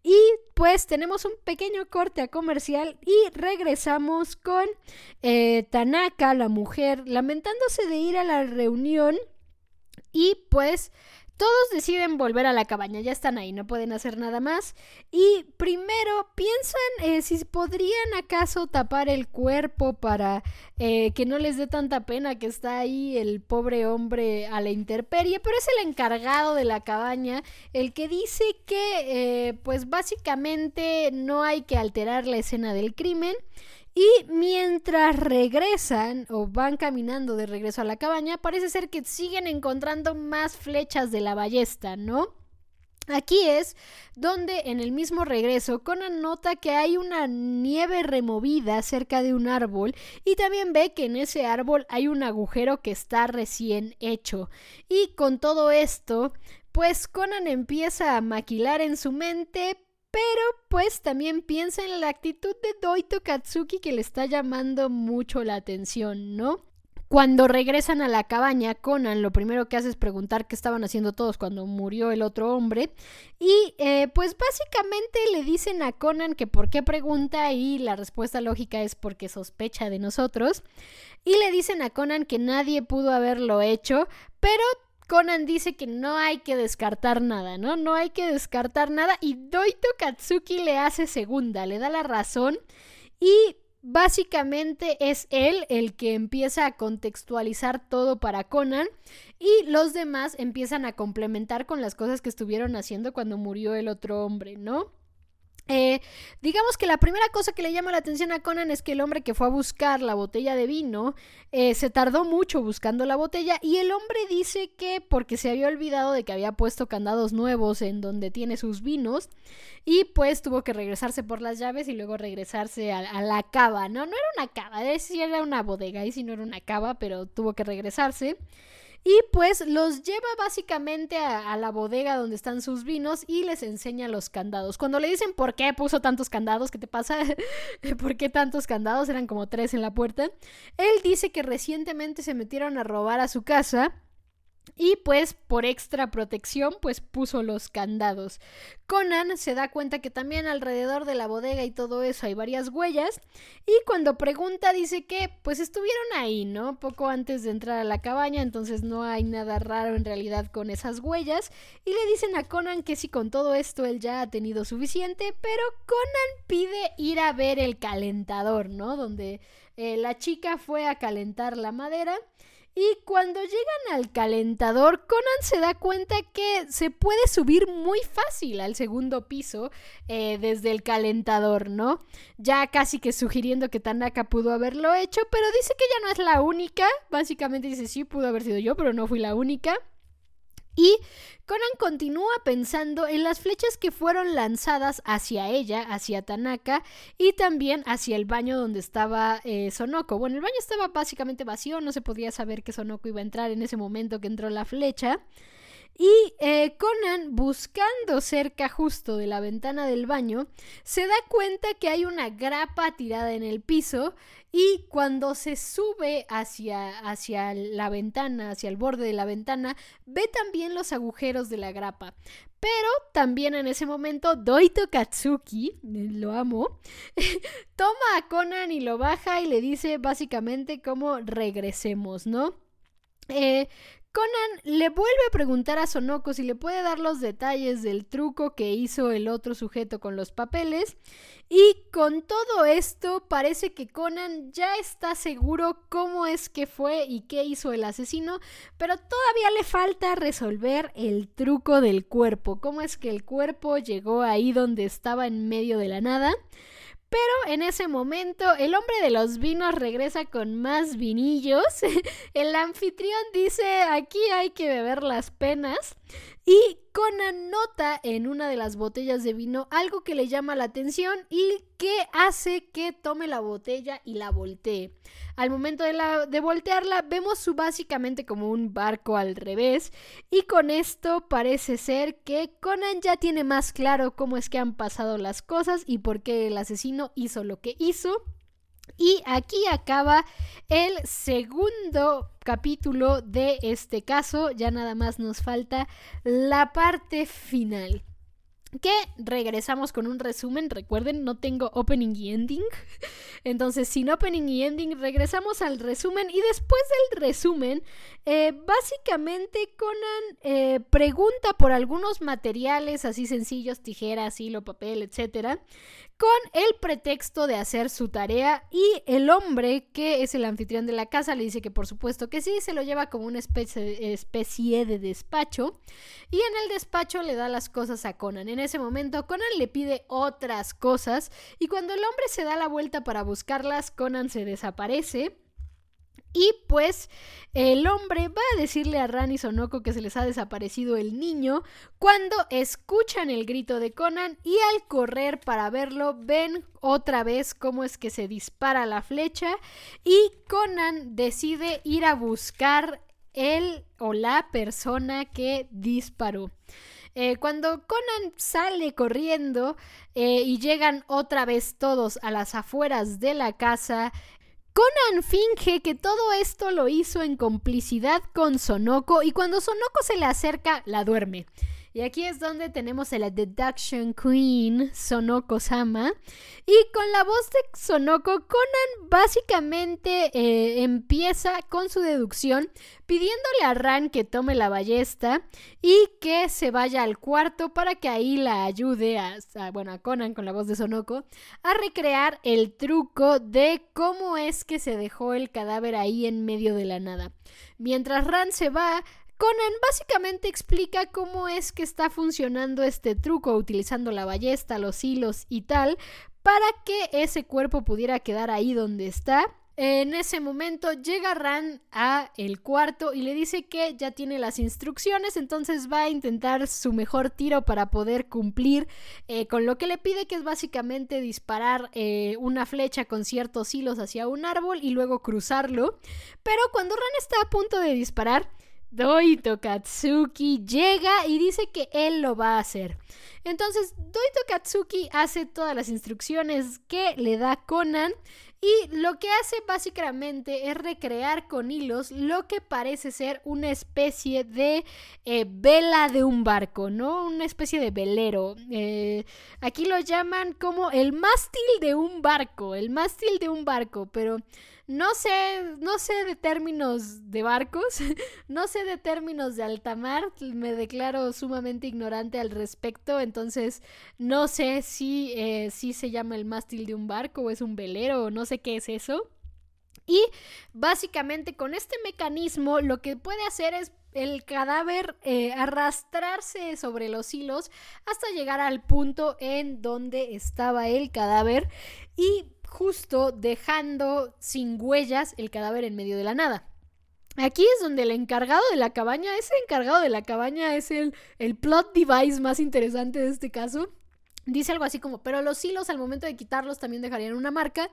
Y pues tenemos un pequeño corte a comercial y regresamos con eh, Tanaka, la mujer, lamentándose de ir a la reunión y pues todos deciden volver a la cabaña, ya están ahí, no pueden hacer nada más. Y primero piensan eh, si podrían acaso tapar el cuerpo para eh, que no les dé tanta pena que está ahí el pobre hombre a la intemperie, pero es el encargado de la cabaña el que dice que eh, pues básicamente no hay que alterar la escena del crimen y mientras regresan o van caminando de regreso a la cabaña, parece ser que siguen encontrando más flechas de la ballesta, ¿no? Aquí es donde en el mismo regreso Conan nota que hay una nieve removida cerca de un árbol y también ve que en ese árbol hay un agujero que está recién hecho. Y con todo esto, pues Conan empieza a maquilar en su mente pero pues también piensa en la actitud de Doito Katsuki que le está llamando mucho la atención, ¿no? Cuando regresan a la cabaña, Conan lo primero que hace es preguntar qué estaban haciendo todos cuando murió el otro hombre. Y eh, pues básicamente le dicen a Conan que por qué pregunta y la respuesta lógica es porque sospecha de nosotros. Y le dicen a Conan que nadie pudo haberlo hecho, pero Conan dice que no hay que descartar nada, ¿no? No hay que descartar nada y Doito Katsuki le hace segunda, le da la razón y básicamente es él el que empieza a contextualizar todo para Conan y los demás empiezan a complementar con las cosas que estuvieron haciendo cuando murió el otro hombre, ¿no? Eh, digamos que la primera cosa que le llama la atención a Conan es que el hombre que fue a buscar la botella de vino eh, se tardó mucho buscando la botella y el hombre dice que porque se había olvidado de que había puesto candados nuevos en donde tiene sus vinos y pues tuvo que regresarse por las llaves y luego regresarse a, la cava, ¿no? No era una cava, es decir, era una bodega y si no era una cava, pero tuvo que regresarse. Y pues los lleva básicamente a, la bodega donde están sus vinos y les enseña los candados. Cuando le dicen por qué puso tantos candados, ¿qué te pasa? ¿Por qué tantos candados? Eran como tres en la puerta. Él dice que recientemente se metieron a robar a su casa y pues por extra protección pues puso los candados. Conan se da cuenta que también alrededor de la bodega y todo eso hay varias huellas y cuando pregunta dice que pues estuvieron ahí, ¿no? Poco antes de entrar a la cabaña, entonces no hay nada raro en realidad con esas huellas y le dicen a Conan que si con todo esto él ya ha tenido suficiente, pero Conan pide ir a ver el calentador, ¿no? Donde eh, la chica fue a calentar la madera y cuando llegan al calentador, Conan se da cuenta que se puede subir muy fácil al segundo piso eh, desde el calentador, ¿no? Ya casi que sugiriendo que Tanaka pudo haberlo hecho, pero dice que ya no es la única. Básicamente dice, sí, pudo haber sido yo, pero no fui la única. Y Conan continúa pensando en las flechas que fueron lanzadas hacia ella, hacia Tanaka, y también hacia el baño donde estaba eh, Sonoko. Bueno, el baño estaba básicamente vacío, no se podía saber que Sonoko iba a entrar en ese momento que entró la flecha. Y eh, Conan, buscando cerca justo de la ventana del baño, se da cuenta que hay una grapa tirada en el piso y cuando se sube hacia, hacia la ventana, hacia el borde de la ventana, ve también los agujeros de la grapa. Pero también en ese momento Doito Katsuki, lo amo, toma a Conan y lo baja y le dice básicamente cómo regresemos, ¿no? Eh, Conan le vuelve a preguntar a Sonoko si le puede dar los detalles del truco que hizo el otro sujeto con los papeles. Y con todo esto parece que Conan ya está seguro cómo es que fue y qué hizo el asesino, pero todavía le falta resolver el truco del cuerpo, cómo es que el cuerpo llegó ahí donde estaba en medio de la nada. Pero en ese momento el hombre de los vinos regresa con más vinillos. el anfitrión dice, aquí hay que beber las penas. Y Conan nota en una de las botellas de vino algo que le llama la atención y que hace que tome la botella y la voltee. Al momento de, la, de voltearla vemos su básicamente como un barco al revés y con esto parece ser que Conan ya tiene más claro cómo es que han pasado las cosas y por qué el asesino hizo lo que hizo. Y aquí acaba el segundo capítulo de este caso. Ya nada más nos falta la parte final que regresamos con un resumen. Recuerden, no tengo opening y ending. Entonces, sin opening y ending, regresamos al resumen. Y después del resumen, eh, básicamente Conan eh, pregunta por algunos materiales así sencillos, tijeras, hilo, papel, etcétera, con el pretexto de hacer su tarea. Y el hombre, que es el anfitrión de la casa, le dice que por supuesto que sí, se lo lleva como una especie, de despacho. Y en el despacho le da las cosas a Conan. En ese momento, Conan le pide otras cosas. Y cuando el hombre se da la vuelta para buscarlas, Conan se desaparece. Y pues el hombre va a decirle a Ran y Sonoko que se les ha desaparecido el niño cuando escuchan el grito de Conan y al correr para verlo ven otra vez cómo es que se dispara la flecha y Conan decide ir a buscar el o la persona que disparó. Eh, cuando Conan sale corriendo eh, y llegan otra vez todos a las afueras de la casa, Conan finge que todo esto lo hizo en complicidad con Sonoko y cuando Sonoko se le acerca la duerme. Y aquí es donde tenemos a la Deduction Queen, Sonoko Sama. Y con la voz de Sonoko, Conan básicamente eh, empieza con su deducción pidiéndole a Ran que tome la ballesta y que se vaya al cuarto para que ahí la ayude a, bueno, a Conan con la voz de Sonoko a recrear el truco de cómo es que se dejó el cadáver ahí en medio de la nada. Mientras Ran se va, Conan básicamente explica cómo es que está funcionando este truco utilizando la ballesta, los hilos y tal para que ese cuerpo pudiera quedar ahí donde está. En ese momento llega Ran a el cuarto y le dice que ya tiene las instrucciones, entonces va a intentar su mejor tiro para poder cumplir eh, con lo que le pide, que es básicamente disparar eh, una flecha con ciertos hilos hacia un árbol y luego cruzarlo. Pero cuando Ran está a punto de disparar, Doito Katsuki llega y dice que él lo va a hacer. Entonces, Doito Katsuki hace todas las instrucciones que le da Conan y lo que hace básicamente es recrear con hilos lo que parece ser una especie de eh, vela de un barco, ¿no? Una especie de velero. Eh, aquí lo llaman como el mástil de un barco, el mástil de un barco, pero no sé, no sé de términos de barcos, no sé de términos de alta mar, me declaro sumamente ignorante al respecto, entonces no sé si, eh, si se llama el mástil de un barco o es un velero o no sé qué es eso. Y básicamente con este mecanismo lo que puede hacer es el cadáver eh, arrastrarse sobre los hilos hasta llegar al punto en donde estaba el cadáver y justo dejando sin huellas el cadáver en medio de la nada. Aquí es donde el encargado de la cabaña, ese encargado de la cabaña es el, el plot device más interesante de este caso. Dice algo así como, pero los hilos al momento de quitarlos también dejarían una marca.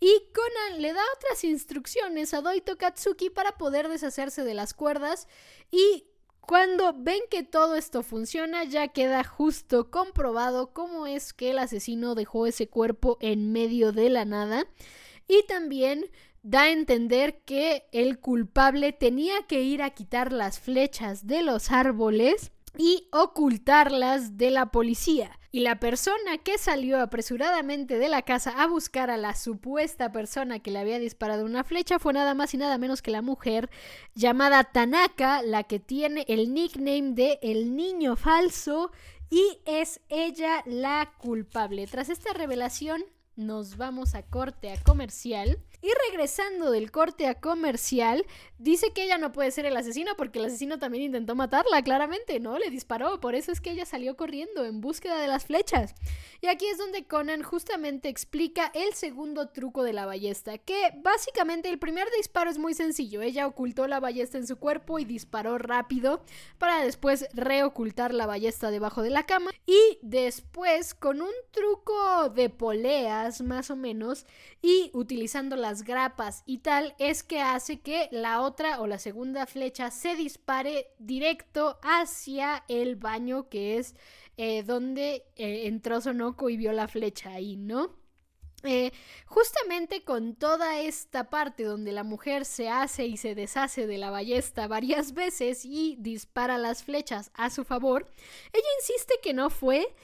Y Conan le da otras instrucciones a Doito Katsuki para poder deshacerse de las cuerdas y cuando ven que todo esto funciona, ya queda justo comprobado cómo es que el asesino dejó ese cuerpo en medio de la nada. Y también da a entender que el culpable tenía que ir a quitar las flechas de los árboles y ocultarlas de la policía. Y la persona que salió apresuradamente de la casa a buscar a la supuesta persona que le había disparado una flecha fue nada más y nada menos que la mujer llamada Tanaka, la que tiene el nickname de El Niño Falso y es ella la culpable. Tras esta revelación nos vamos a corte a comercial Y regresando del corte a comercial, dice que ella no puede ser el asesino porque el asesino también intentó matarla, claramente, ¿no? Le disparó, por eso es que ella salió corriendo en búsqueda de las flechas. Y aquí es donde Conan justamente explica el segundo truco de la ballesta, que básicamente el primer disparo es muy sencillo. Ella ocultó la ballesta en su cuerpo y disparó rápido para después reocultar la ballesta debajo de la cama. Y después, con un truco de poleas, más o menos, y utilizando las grapas y tal, es que hace que la otra o la segunda flecha se dispare directo hacia el baño que es eh, donde eh, entró Sonoko y vio la flecha ahí, ¿no? Eh, justamente con toda esta parte donde la mujer se hace y se deshace de la ballesta varias veces y dispara las flechas a su favor, ella insiste que no fue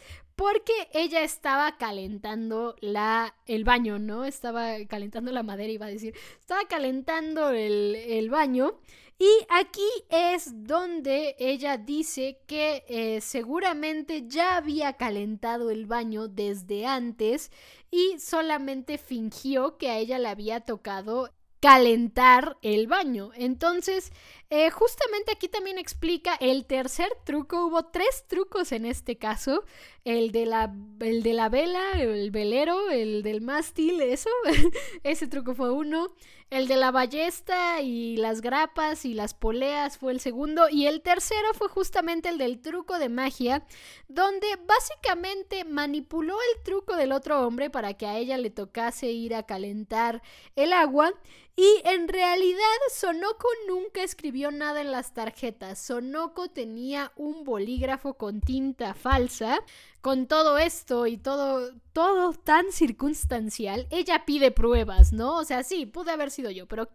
porque ella estaba calentando la, el baño, ¿no? Estaba calentando la madera, iba a decir, estaba calentando el, el baño. Y aquí es donde ella dice que eh, seguramente ya había calentado el baño desde antes y solamente fingió que a ella le había tocado calentar el baño. Entonces, eh, justamente aquí también explica el tercer truco. Hubo tres trucos en este caso. El de la, el de la vela, el velero, el del mástil, eso. Ese truco fue uno. El de la ballesta y las grapas y las poleas fue el segundo. Y el tercero fue justamente el del truco de magia, donde básicamente manipuló el truco del otro hombre para que a ella le tocase ir a calentar el agua. Y en realidad Sonoko nunca escribió nada en las tarjetas. Sonoko tenía un bolígrafo con tinta falsa. Con todo esto y todo, todo tan circunstancial, ella pide pruebas, ¿no? O sea, sí, pude haber sido yo, pero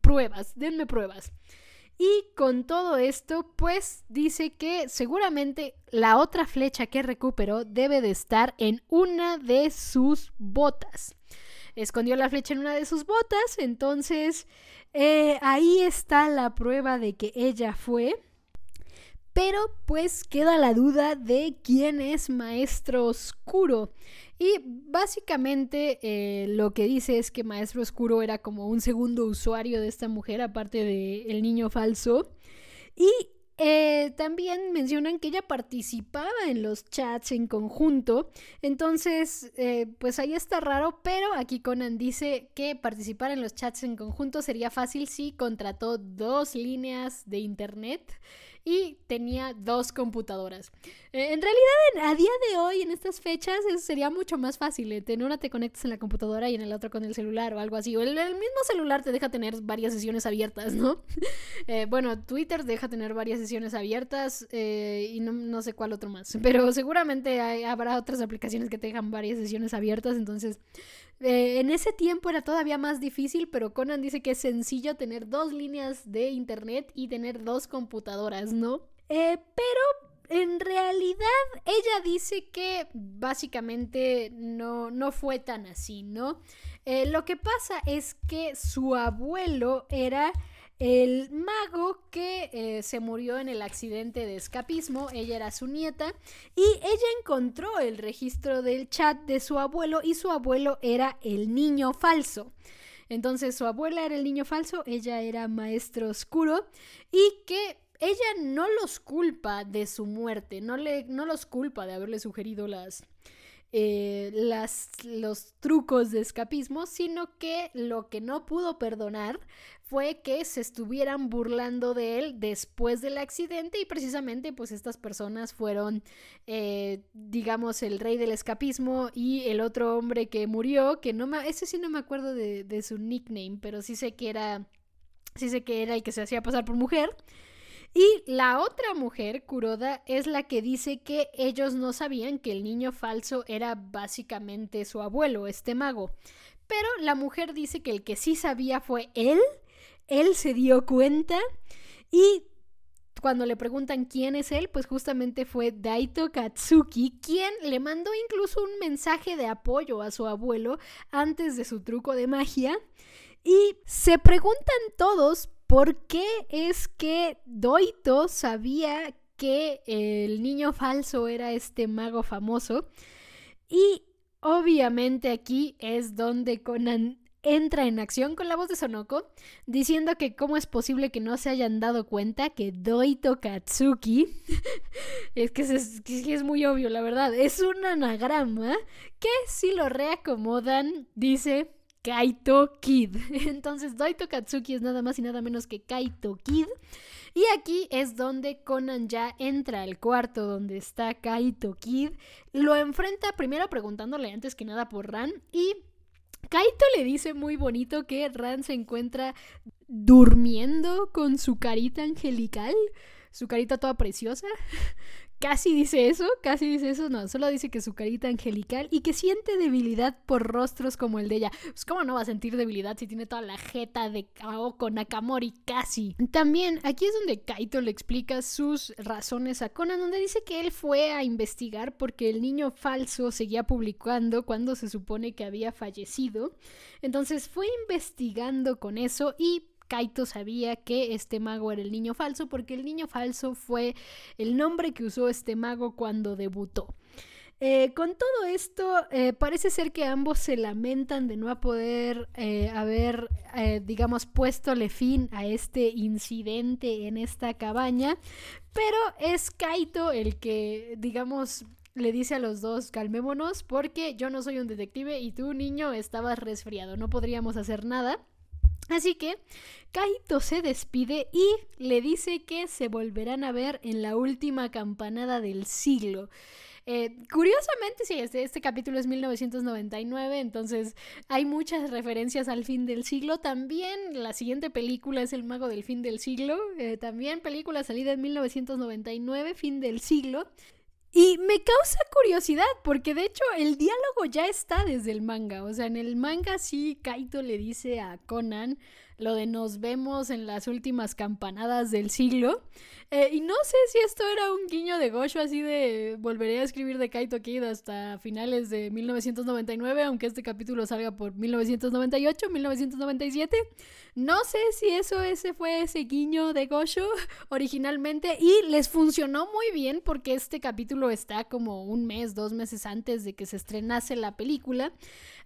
pruebas, denme pruebas. Y con todo esto, pues dice que seguramente la otra flecha que recuperó debe de estar en una de sus botas escondió la flecha en una de sus botas, entonces eh, ahí está la prueba de que ella fue. Pero pues queda la duda de quién es Maestro Oscuro. Y básicamente eh, lo que dice es que Maestro Oscuro era como un segundo usuario de esta mujer, aparte del el niño falso. Y eh, también mencionan que ella participaba en los chats en conjunto, entonces eh, pues ahí está raro, pero aquí Conan dice que participar en los chats en conjunto sería fácil si contrató dos líneas de internet y tenía dos computadoras. Eh, en realidad, a día de hoy, en estas fechas, sería mucho más fácil. ¿eh? En una te conectas en la computadora y en el otro con el celular o algo así. O el, mismo celular te deja tener varias sesiones abiertas, ¿no? Eh, bueno, Twitter deja tener varias sesiones abiertas y no, sé cuál otro más. Pero seguramente habrá otras aplicaciones que te dejan varias sesiones abiertas. Entonces, en ese tiempo era todavía más difícil, pero Conan dice que es sencillo tener dos líneas de internet y tener dos computadoras, ¿no? Eh, pero en realidad ella dice que básicamente no, no fue tan así, ¿no? Eh, lo que pasa es que su abuelo era el mago que eh, se murió en el accidente de escapismo, ella era su nieta, y ella encontró el registro del chat de su abuelo y su abuelo era el niño falso. Entonces su abuela era el niño falso, ella era maestro oscuro y que ella no los culpa de su muerte, no, le, no los culpa de haberle sugerido las, eh, las, los trucos de escapismo, sino que lo que no pudo perdonar fue que se estuvieran burlando de él después del accidente y precisamente pues estas personas fueron eh, digamos el rey del escapismo y el otro hombre que murió que no me ese sí no me acuerdo de, de su nickname pero sí sé que era sí sé que era el que se hacía pasar por mujer y la otra mujer, Kuroda, es la que dice que ellos no sabían que el niño falso era básicamente su abuelo, este mago. Pero la mujer dice que el que sí sabía fue él, él se dio cuenta y cuando le preguntan quién es él, pues justamente fue Daito Katsuki, quien le mandó incluso un mensaje de apoyo a su abuelo antes de su truco de magia. Y se preguntan todos ¿Por qué es que Doito sabía que el niño falso era este mago famoso? Y obviamente aquí es donde Conan entra en acción con la voz de Sonoko, diciendo que cómo es posible que no se hayan dado cuenta que Doito Katsuki, es que es, es muy obvio, la verdad, es un anagrama que si lo reacomodan dice Kaito Kid. Entonces, Doito Katsuki es nada más y nada menos que Kaito Kid. Y aquí es donde Conan ya entra al cuarto donde está Kaito Kid. Lo enfrenta primero preguntándole antes que nada por Ran y Kaito le dice muy bonito que Ran se encuentra durmiendo con su carita angelical, su carita toda preciosa, casi dice eso, casi dice eso, no, solo dice que su carita angelical y que siente debilidad por rostros como el de ella. Pues cómo no va a sentir debilidad si tiene toda la jeta de Kaoko Nakamori casi. También aquí es donde Kaito le explica sus razones a Conan, donde dice que él fue a investigar porque el niño falso seguía publicando cuando se supone que había fallecido. Entonces fue investigando con eso y Kaito sabía que este mago era el niño falso porque el niño falso fue el nombre que usó este mago cuando debutó. Eh, con todo esto, eh, parece ser que ambos se lamentan de no poder eh, haber, digamos, puestole fin a este incidente en esta cabaña, pero es Kaito el que, digamos, le dice a los dos, calmémonos porque yo no soy un detective y tú, niño, estabas resfriado, no podríamos hacer nada. Así que Kaito se despide y le dice que se volverán a ver en la última campanada del siglo. Eh, curiosamente, sí, este, este, capítulo es 1999, entonces hay muchas referencias al fin del siglo. También la siguiente película es El Mago del Fin del Siglo. Eh, también película salida en 1999, fin del siglo. Y me causa curiosidad porque de hecho el diálogo ya está desde el manga. O sea, en el manga sí Kaito le dice a Conan lo de nos vemos en las últimas campanadas del siglo. Eh, y no sé si esto era un guiño de Gosho así de volveré a escribir de Kaito Kid hasta finales de 1999, aunque este capítulo salga por 1998, 1997. No sé si eso ese fue ese guiño de Gosho originalmente y les funcionó muy bien porque este capítulo está como un mes, dos meses antes de que se estrenase la película.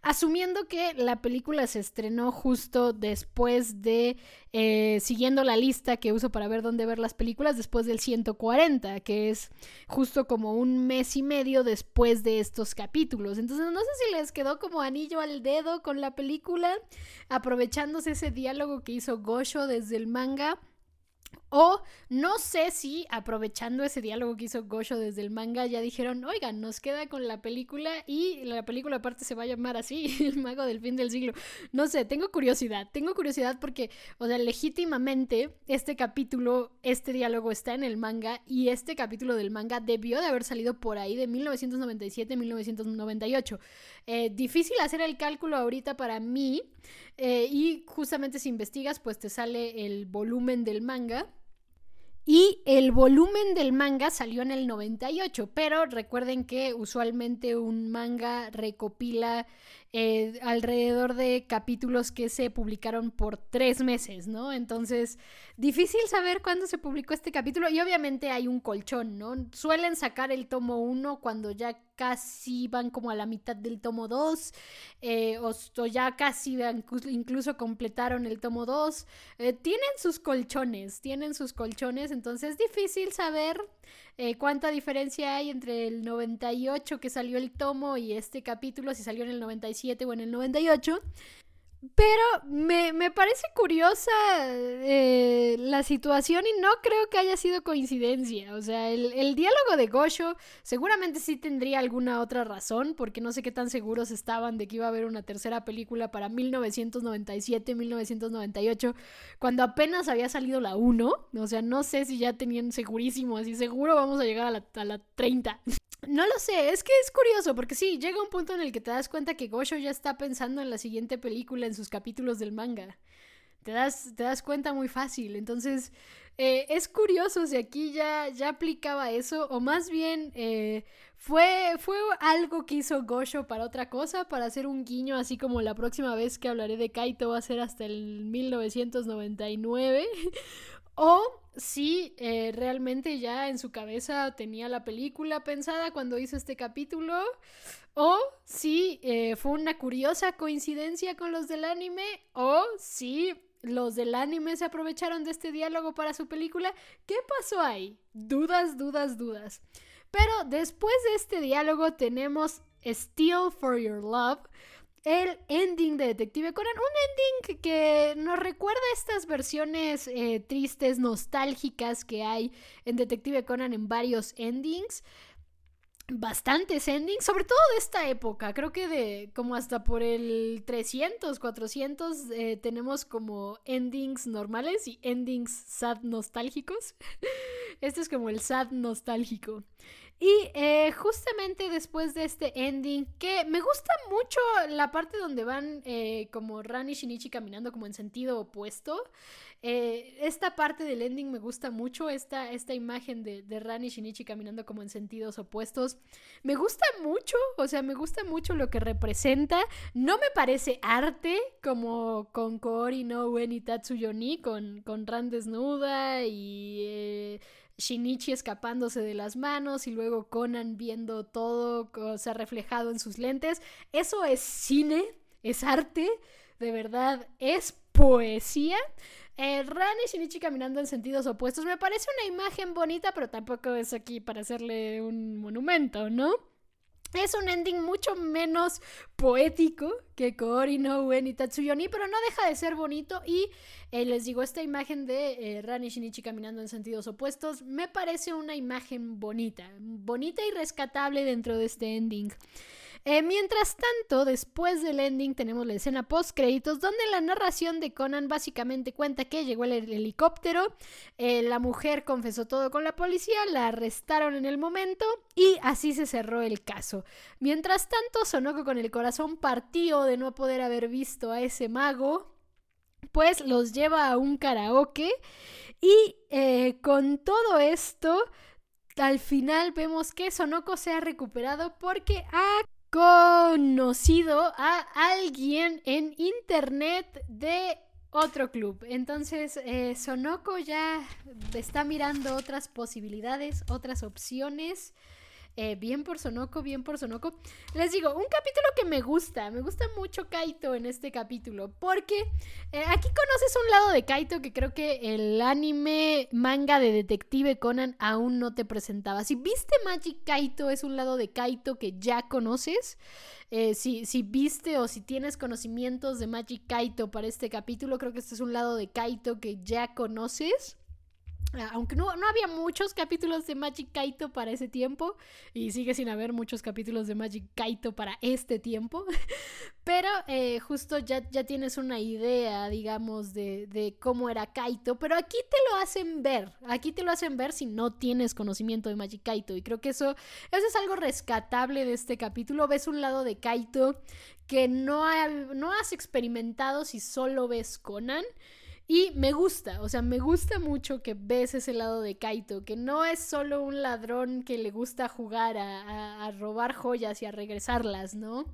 Asumiendo que la película se estrenó justo después de, eh, siguiendo la lista que uso para ver dónde ver las películas, después del 140, que es justo como un mes y medio después de estos capítulos. Entonces no sé si les quedó como anillo al dedo con la película, aprovechándose ese diálogo que hizo Gosho desde el manga o no sé si aprovechando ese diálogo que hizo Gosho desde el manga ya dijeron, oigan, nos queda con la película y la película aparte se va a llamar así, El mago del fin del siglo. No sé, tengo curiosidad, tengo curiosidad porque, o sea, legítimamente este capítulo, este diálogo está en el manga y este capítulo del manga debió de haber salido por ahí de 1997-1998. Eh, difícil hacer el cálculo ahorita para mí eh, y justamente si investigas pues te sale el volumen del manga. Y el volumen del manga salió en el 98, pero recuerden que usualmente un manga recopila eh, alrededor de capítulos que se publicaron por tres meses, ¿no? Entonces, difícil saber cuándo se publicó este capítulo y obviamente hay un colchón, ¿no? Suelen sacar el tomo 1 cuando ya casi van como a la mitad del tomo 2 eh, o, ya casi incluso completaron el tomo 2. Eh, tienen sus colchones, tienen sus colchones, entonces es difícil saber eh, cuánta diferencia hay entre el 98 que salió el tomo y este capítulo, si salió en el 97 o en el 98. Pero me, parece curiosa eh, la situación y no creo que haya sido coincidencia. O sea, el, el, diálogo de Gosho seguramente sí tendría alguna otra razón, porque no sé qué tan seguros estaban de que iba a haber una tercera película para 1997-1998, cuando apenas había salido la 1. O sea, no sé si ya tenían segurísimo, así seguro vamos a llegar a la, a la 30. No lo sé, es que es curioso, porque sí, llega un punto en el que te das cuenta que Gosho ya está pensando en la siguiente película en sus capítulos del manga. Te das, te das cuenta muy fácil. Entonces, eh, es curioso si aquí ya, ya aplicaba eso, o más bien eh, fue, fue algo que hizo Gosho para otra cosa, para hacer un guiño, así como la próxima vez que hablaré de Kaito va a ser hasta el 1999. o si eh, realmente ya en su cabeza tenía la película pensada cuando hizo este capítulo, o si eh, fue una curiosa coincidencia con los del anime, o si los del anime se aprovecharon de este diálogo para su película. ¿Qué pasó ahí? Dudas, dudas, dudas. Pero después de este diálogo tenemos Steal for Your Love, el ending de Detective Conan. Un ending que nos recuerda estas versiones eh, tristes, nostálgicas que hay en Detective Conan en varios endings bastantes endings, sobre todo de esta época. Creo que de como hasta por el 300, 400 eh, tenemos como endings normales y endings sad nostálgicos. este es como el sad nostálgico. Y eh, justamente después de este ending, que me gusta mucho la parte donde van eh, como Ran y Shinichi caminando como en sentido opuesto. Eh, esta parte del ending me gusta mucho, esta, esta imagen de, de Ran y Shinichi caminando como en sentidos opuestos. Me gusta mucho, o sea, me gusta mucho lo que representa. No me parece arte como con Koori no Uen y Tatsuyoni, con, con Ran desnuda y Shinichi escapándose de las manos y luego Conan viendo todo o sea, reflejado en sus lentes. Eso es cine, es arte, de verdad, es poesía. Eh, Ran y Shinichi caminando en sentidos opuestos me parece una imagen bonita, pero tampoco es aquí para hacerle un monumento, ¿no? Es un ending mucho menos poético que Koori no Uen y Tatsuyoni, pero no deja de ser bonito. Y eh, les digo, esta imagen de eh, Ran y Shinichi caminando en sentidos opuestos me parece una imagen bonita, bonita y rescatable dentro de este ending. Eh, mientras tanto, después del ending tenemos la escena post créditos donde la narración de Conan básicamente cuenta que llegó el helicóptero, eh, la mujer confesó todo con la policía, la arrestaron en el momento y así se cerró el caso. Mientras tanto, Sonoko con el corazón partido de no poder haber visto a ese mago, pues los lleva a un karaoke y eh, con todo esto al final vemos que Sonoko se ha recuperado porque ha conocido a alguien en internet de otro club. Entonces, eh, Sonoko ya está mirando otras posibilidades, otras opciones. Eh, bien por Sonoko, bien por Sonoko. Les digo, un capítulo que me gusta, me gusta mucho Kaito en este capítulo, porque eh, aquí conoces un lado de Kaito que creo que el anime manga de Detective Conan aún no te presentaba. Si viste Magic Kaito, es un lado de Kaito que ya conoces. Eh, si, si viste o si tienes conocimientos de Magic Kaito para este capítulo, creo que este es un lado de Kaito que ya conoces. Ah, aunque no, no, había muchos capítulos de Magic Kaito para ese tiempo, y sigue sin haber muchos capítulos de Magic Kaito para este tiempo, pero eh, justo ya, ya tienes una idea, digamos, de, de, cómo era Kaito, pero aquí te lo hacen ver, aquí te lo hacen ver si no tienes conocimiento de Magic Kaito, y creo que eso, eso es algo rescatable de este capítulo, ves un lado de Kaito que no, no has experimentado si solo ves Conan, y me gusta, o sea, me gusta mucho que ves ese lado de Kaito, que no es solo un ladrón que le gusta jugar a, robar joyas y a regresarlas, ¿no?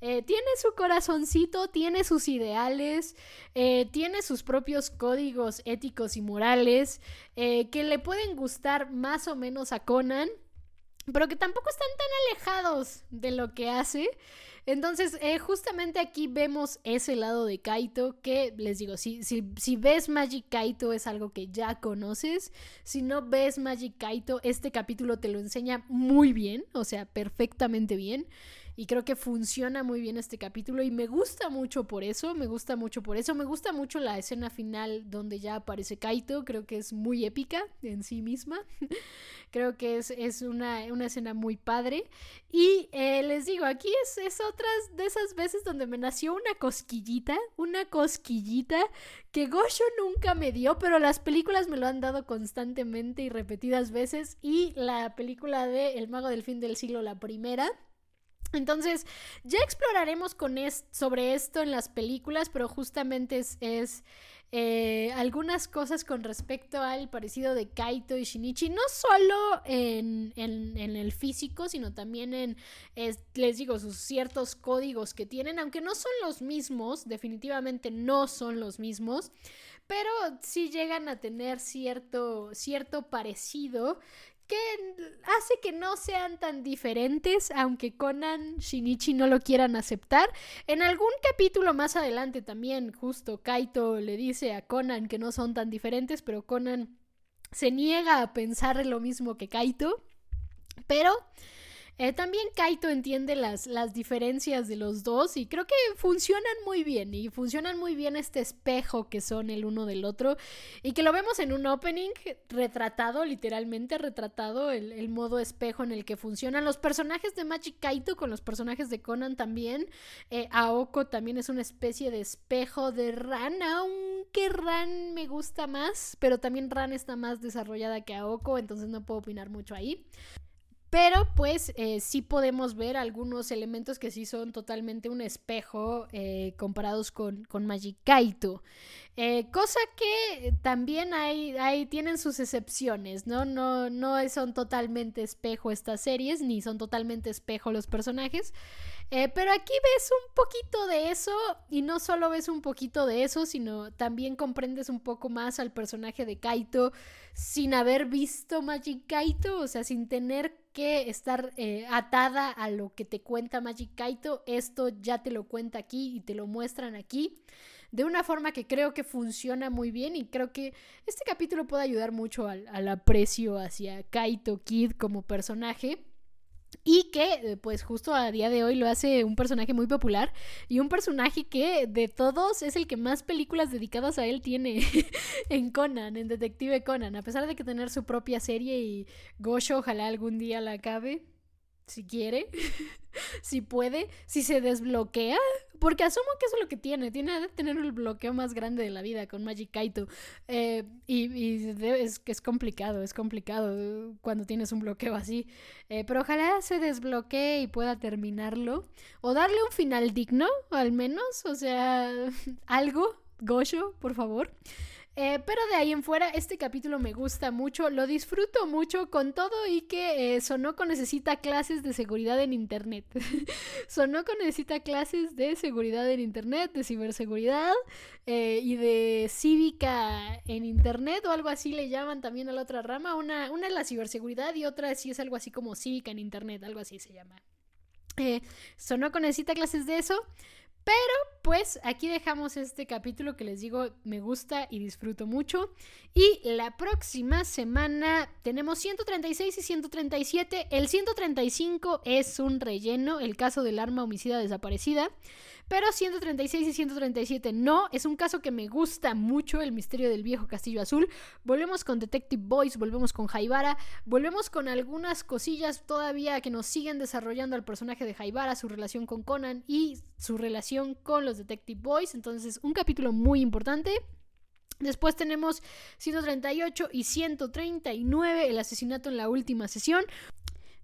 Eh, tiene su corazoncito, tiene sus ideales, eh, tiene sus propios códigos éticos y morales eh, que le pueden gustar más o menos a Conan, pero que tampoco están tan alejados de lo que hace. Entonces, eh, justamente aquí vemos ese lado de Kaito que, les digo, si, si, si ves Magic Kaito es algo que ya conoces. Si no ves Magic Kaito, este capítulo te lo enseña muy bien, o sea, perfectamente bien. Y creo que funciona muy bien este capítulo y me gusta mucho por eso, me gusta mucho por eso, me gusta mucho la escena final donde ya aparece Kaito, creo que es muy épica en sí misma, creo que es, es una, una, escena muy padre. Y eh, les digo, aquí es, es otras de esas veces donde me nació una cosquillita, una cosquillita que Gosho nunca me dio, pero las películas me lo han dado constantemente y repetidas veces. Y la película de El mago del fin del siglo, la primera entonces, ya exploraremos sobre esto en las películas, pero justamente es, eh, algunas cosas con respecto al parecido de Kaito y Shinichi, no solo en, el físico, sino también en, les digo, sus ciertos códigos que tienen, aunque no son los mismos, definitivamente no son los mismos, pero sí llegan a tener cierto parecido que hace que no sean tan diferentes, aunque Conan, Shinichi no lo quieran aceptar. En algún capítulo más adelante también, justo Kaito le dice a Conan que no son tan diferentes, pero Conan se niega a pensar lo mismo que Kaito. Pero eh, también Kaito entiende las, las diferencias de los dos y creo que funcionan muy bien y funcionan muy bien este espejo que son el uno del otro y que lo vemos en un opening retratado, literalmente retratado, el, modo espejo en el que funcionan los personajes de Magic Kaito con los personajes de Conan también. Eh, Aoko también es una especie de espejo de Ran, aunque Ran me gusta más, pero también Ran está más desarrollada que Aoko, entonces no puedo opinar mucho ahí. Pero pues eh, sí podemos ver algunos elementos que sí son totalmente un espejo eh, comparados con, con Magic Kaito. Eh, cosa que también tienen sus excepciones, ¿no? ¿no? No son totalmente espejo estas series, ni son totalmente espejo los personajes. Pero aquí ves un poquito de eso, y no solo ves un poquito de eso, sino también comprendes un poco más al personaje de Kaito sin haber visto Magic Kaito, o sea, sin tener que estar eh, atada a lo que te cuenta Magic Kaito. Esto ya te lo cuenta aquí y te lo muestran aquí. De una forma que creo que funciona muy bien y creo que este capítulo puede ayudar mucho al aprecio hacia Kaito Kid como personaje. Y que, eh, pues justo a día de hoy lo hace un personaje muy popular y un personaje que de todos es el que más películas dedicadas a él tiene en Conan, en Detective Conan, a pesar de que tener su propia serie y Gosho ojalá algún día la acabe si quiere, si puede, si se desbloquea, porque asumo que eso es lo que tiene, tiene que tener el bloqueo más grande de la vida con Magic Kaito. Eh, y, es es complicado, es complicado cuando tienes un bloqueo así. Eh, pero ojalá se desbloquee y pueda terminarlo. O darle un final digno, al menos. O sea, algo, Gosho, por favor. Eh, pero de ahí en fuera, este capítulo me gusta mucho, lo disfruto mucho con todo y que eh, Sonoko necesita clases de seguridad en Internet. Sonoko necesita clases de seguridad en Internet, de ciberseguridad eh, y de cívica en Internet o algo así le llaman también a la otra rama. Una, una es la ciberseguridad y otra sí es algo así como cívica en Internet, algo así se llama. Sonoko necesita clases de eso. Pero pues aquí dejamos este capítulo que les digo me gusta y disfruto mucho. Y la próxima semana tenemos 136 y 137. El 135 es un relleno, el caso del arma homicida desaparecida. Pero 136 y 137 no. Es un caso que me gusta mucho, el misterio del viejo castillo azul. Volvemos con Detective Boys, volvemos con Jaibara, volvemos con algunas cosillas todavía que nos siguen desarrollando al personaje de Jaibara, su relación con Conan y su relación con los Detective Boys. Entonces, un capítulo muy importante. Después tenemos 138 y 139, el asesinato en la última sesión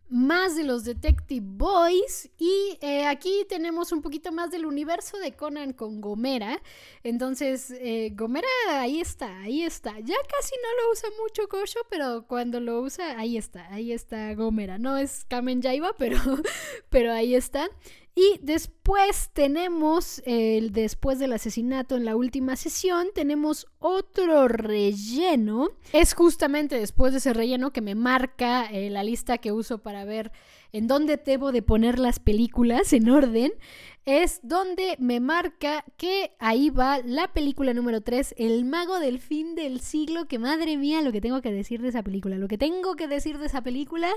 más de los Detective Boys y eh, aquí tenemos un poquito más del universo de Conan con Gomera. Entonces, eh, Gomera ahí está, ahí está. Ya casi no lo usa mucho Kosho, pero cuando lo usa, ahí está, ahí está Gomera. No es Kamen Jaiba, pero, pero ahí está. Y después tenemos, el, después del asesinato en la última sesión, tenemos otro relleno. Es justamente después de ese relleno que me marca eh, la lista que uso para ver en dónde debo de poner las películas en orden es donde me marca que ahí va la película número 3, El mago del fin del siglo, que madre mía lo que tengo que decir de esa película, lo que tengo que decir de esa película,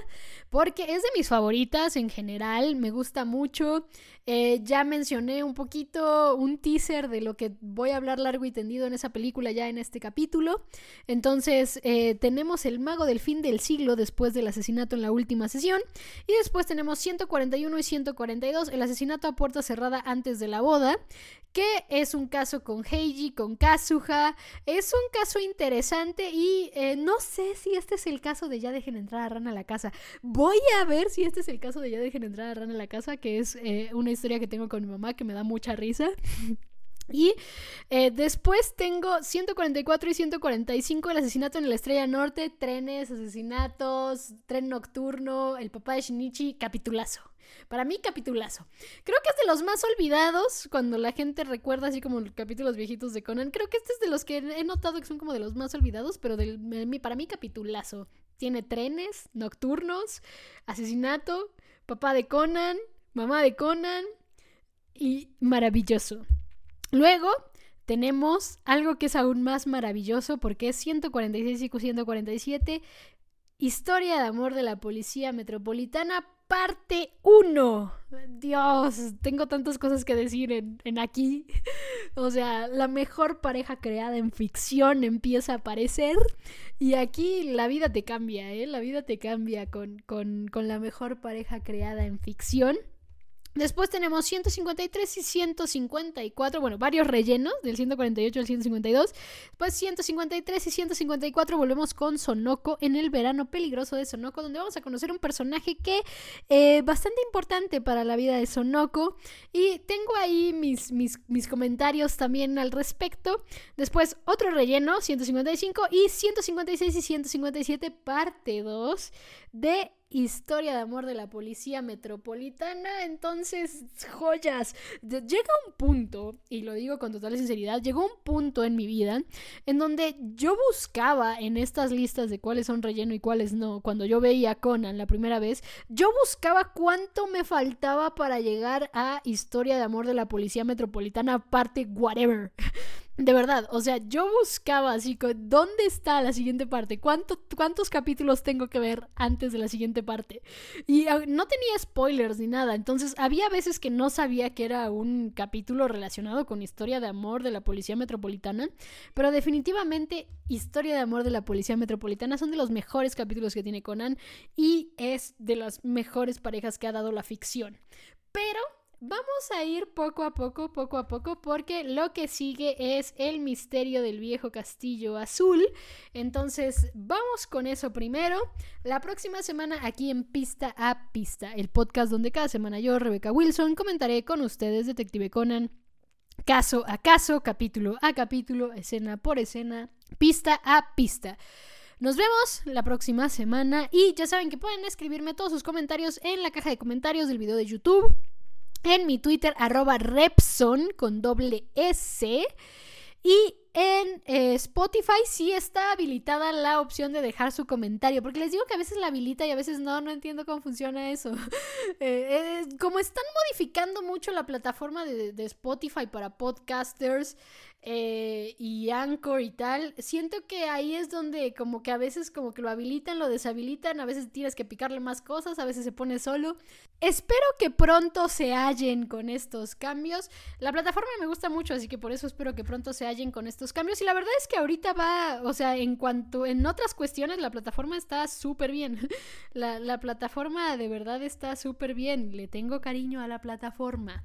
porque es de mis favoritas en general, me gusta mucho, eh, ya mencioné un poquito, un teaser de lo que voy a hablar largo y tendido en esa película ya en este capítulo, entonces eh, tenemos El mago del fin del siglo después del asesinato en la última sesión, y después tenemos 141 y 142, el asesinato a puerta cerrada antes de la boda, que es un caso con Heiji, con Kazuha. Es un caso interesante y eh, no sé si este es el caso de ya dejen entrar a Rana a la casa. Voy a ver si este es el caso de ya dejen entrar a Rana a la casa, que es eh, una historia que tengo con mi mamá que me da mucha risa. Y eh, después tengo 144 y 145, el asesinato en la Estrella Norte, trenes, asesinatos, tren nocturno, el papá de Shinichi, capitulazo. Para mí, capitulazo. Creo que es de los más olvidados cuando la gente recuerda así como los capítulos viejitos de Conan. Creo que este es de los que he notado que son como de los más olvidados, pero para mí, capitulazo. Tiene trenes, nocturnos, asesinato, papá de Conan, mamá de Conan y maravilloso. Luego tenemos algo que es aún más maravilloso porque es 146 y 147, Historia de amor de la Policía Metropolitana, parte 1. Dios, tengo tantas cosas que decir en, aquí. O sea, la mejor pareja creada en ficción empieza a aparecer. Y aquí la vida te cambia, ¿eh? La vida te cambia con, con, con la mejor pareja creada en ficción. Después tenemos 153 y 154, bueno, varios rellenos del 148 al 152. Después 153 y 154 volvemos con Sonoko en el verano peligroso de Sonoko, donde vamos a conocer un personaje que es eh, bastante importante para la vida de Sonoko. Y tengo ahí mis, mis, mis comentarios también al respecto. Después otro relleno, 155 y 156 y 157, parte 2 de historia de amor de la policía metropolitana. Entonces, joyas. Llega un punto, y lo digo con total sinceridad, llegó un punto en mi vida en donde yo buscaba en estas listas de cuáles son relleno y cuáles no. Cuando yo veía Conan la primera vez, yo buscaba cuánto me faltaba para llegar a historia de amor de la policía metropolitana, parte whatever. De verdad, o sea, yo buscaba así, ¿dónde está la siguiente parte? ¿Cuántos capítulos tengo que ver antes de la siguiente parte? Y ah, no tenía spoilers ni nada, entonces había veces que no sabía que era un capítulo relacionado con historia de amor de la Policía Metropolitana, pero definitivamente historia de amor de la Policía Metropolitana son de los mejores capítulos que tiene Conan y es de las mejores parejas que ha dado la ficción. Pero Vamos a ir poco a poco, poco a poco, porque lo que sigue es el misterio del viejo castillo azul. Entonces, vamos con eso primero. La próxima semana aquí en Pista a Pista, el podcast donde cada semana yo, Rebeca Wilson, comentaré con ustedes Detective Conan caso a caso, capítulo a capítulo, escena por escena, pista a pista. Nos vemos la próxima semana y ya saben que pueden escribirme todos sus comentarios en la caja de comentarios del video de YouTube en mi Twitter arroba Repson con doble S. Y en eh, Spotify sí está habilitada la opción de dejar su comentario, porque les digo que a veces la habilita y a veces no, no entiendo cómo funciona eso. Eh, eh, como están modificando mucho la plataforma de, de Spotify para podcasters, eh, y Anchor y tal, siento que ahí es donde como que a veces como que lo habilitan, lo deshabilitan, a veces tienes que picarle más cosas, a veces se pone solo. Espero que pronto se hallen con estos cambios. La plataforma me gusta mucho, así que por eso espero que pronto se hallen con estos cambios. Y la verdad es que ahorita va, o sea, en cuanto en otras cuestiones, la plataforma está súper bien. La, la plataforma de verdad está súper bien. Le tengo cariño a la plataforma.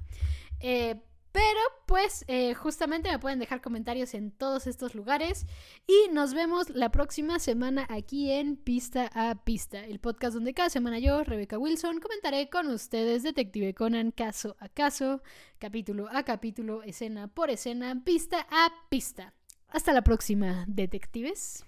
Eh, pero pues eh, justamente me pueden dejar comentarios en todos estos lugares y nos vemos la próxima semana aquí en Pista a Pista, el podcast donde cada semana yo, Rebeca Wilson, comentaré con ustedes Detective Conan caso a caso, capítulo a capítulo, escena por escena, pista a pista. Hasta la próxima, detectives.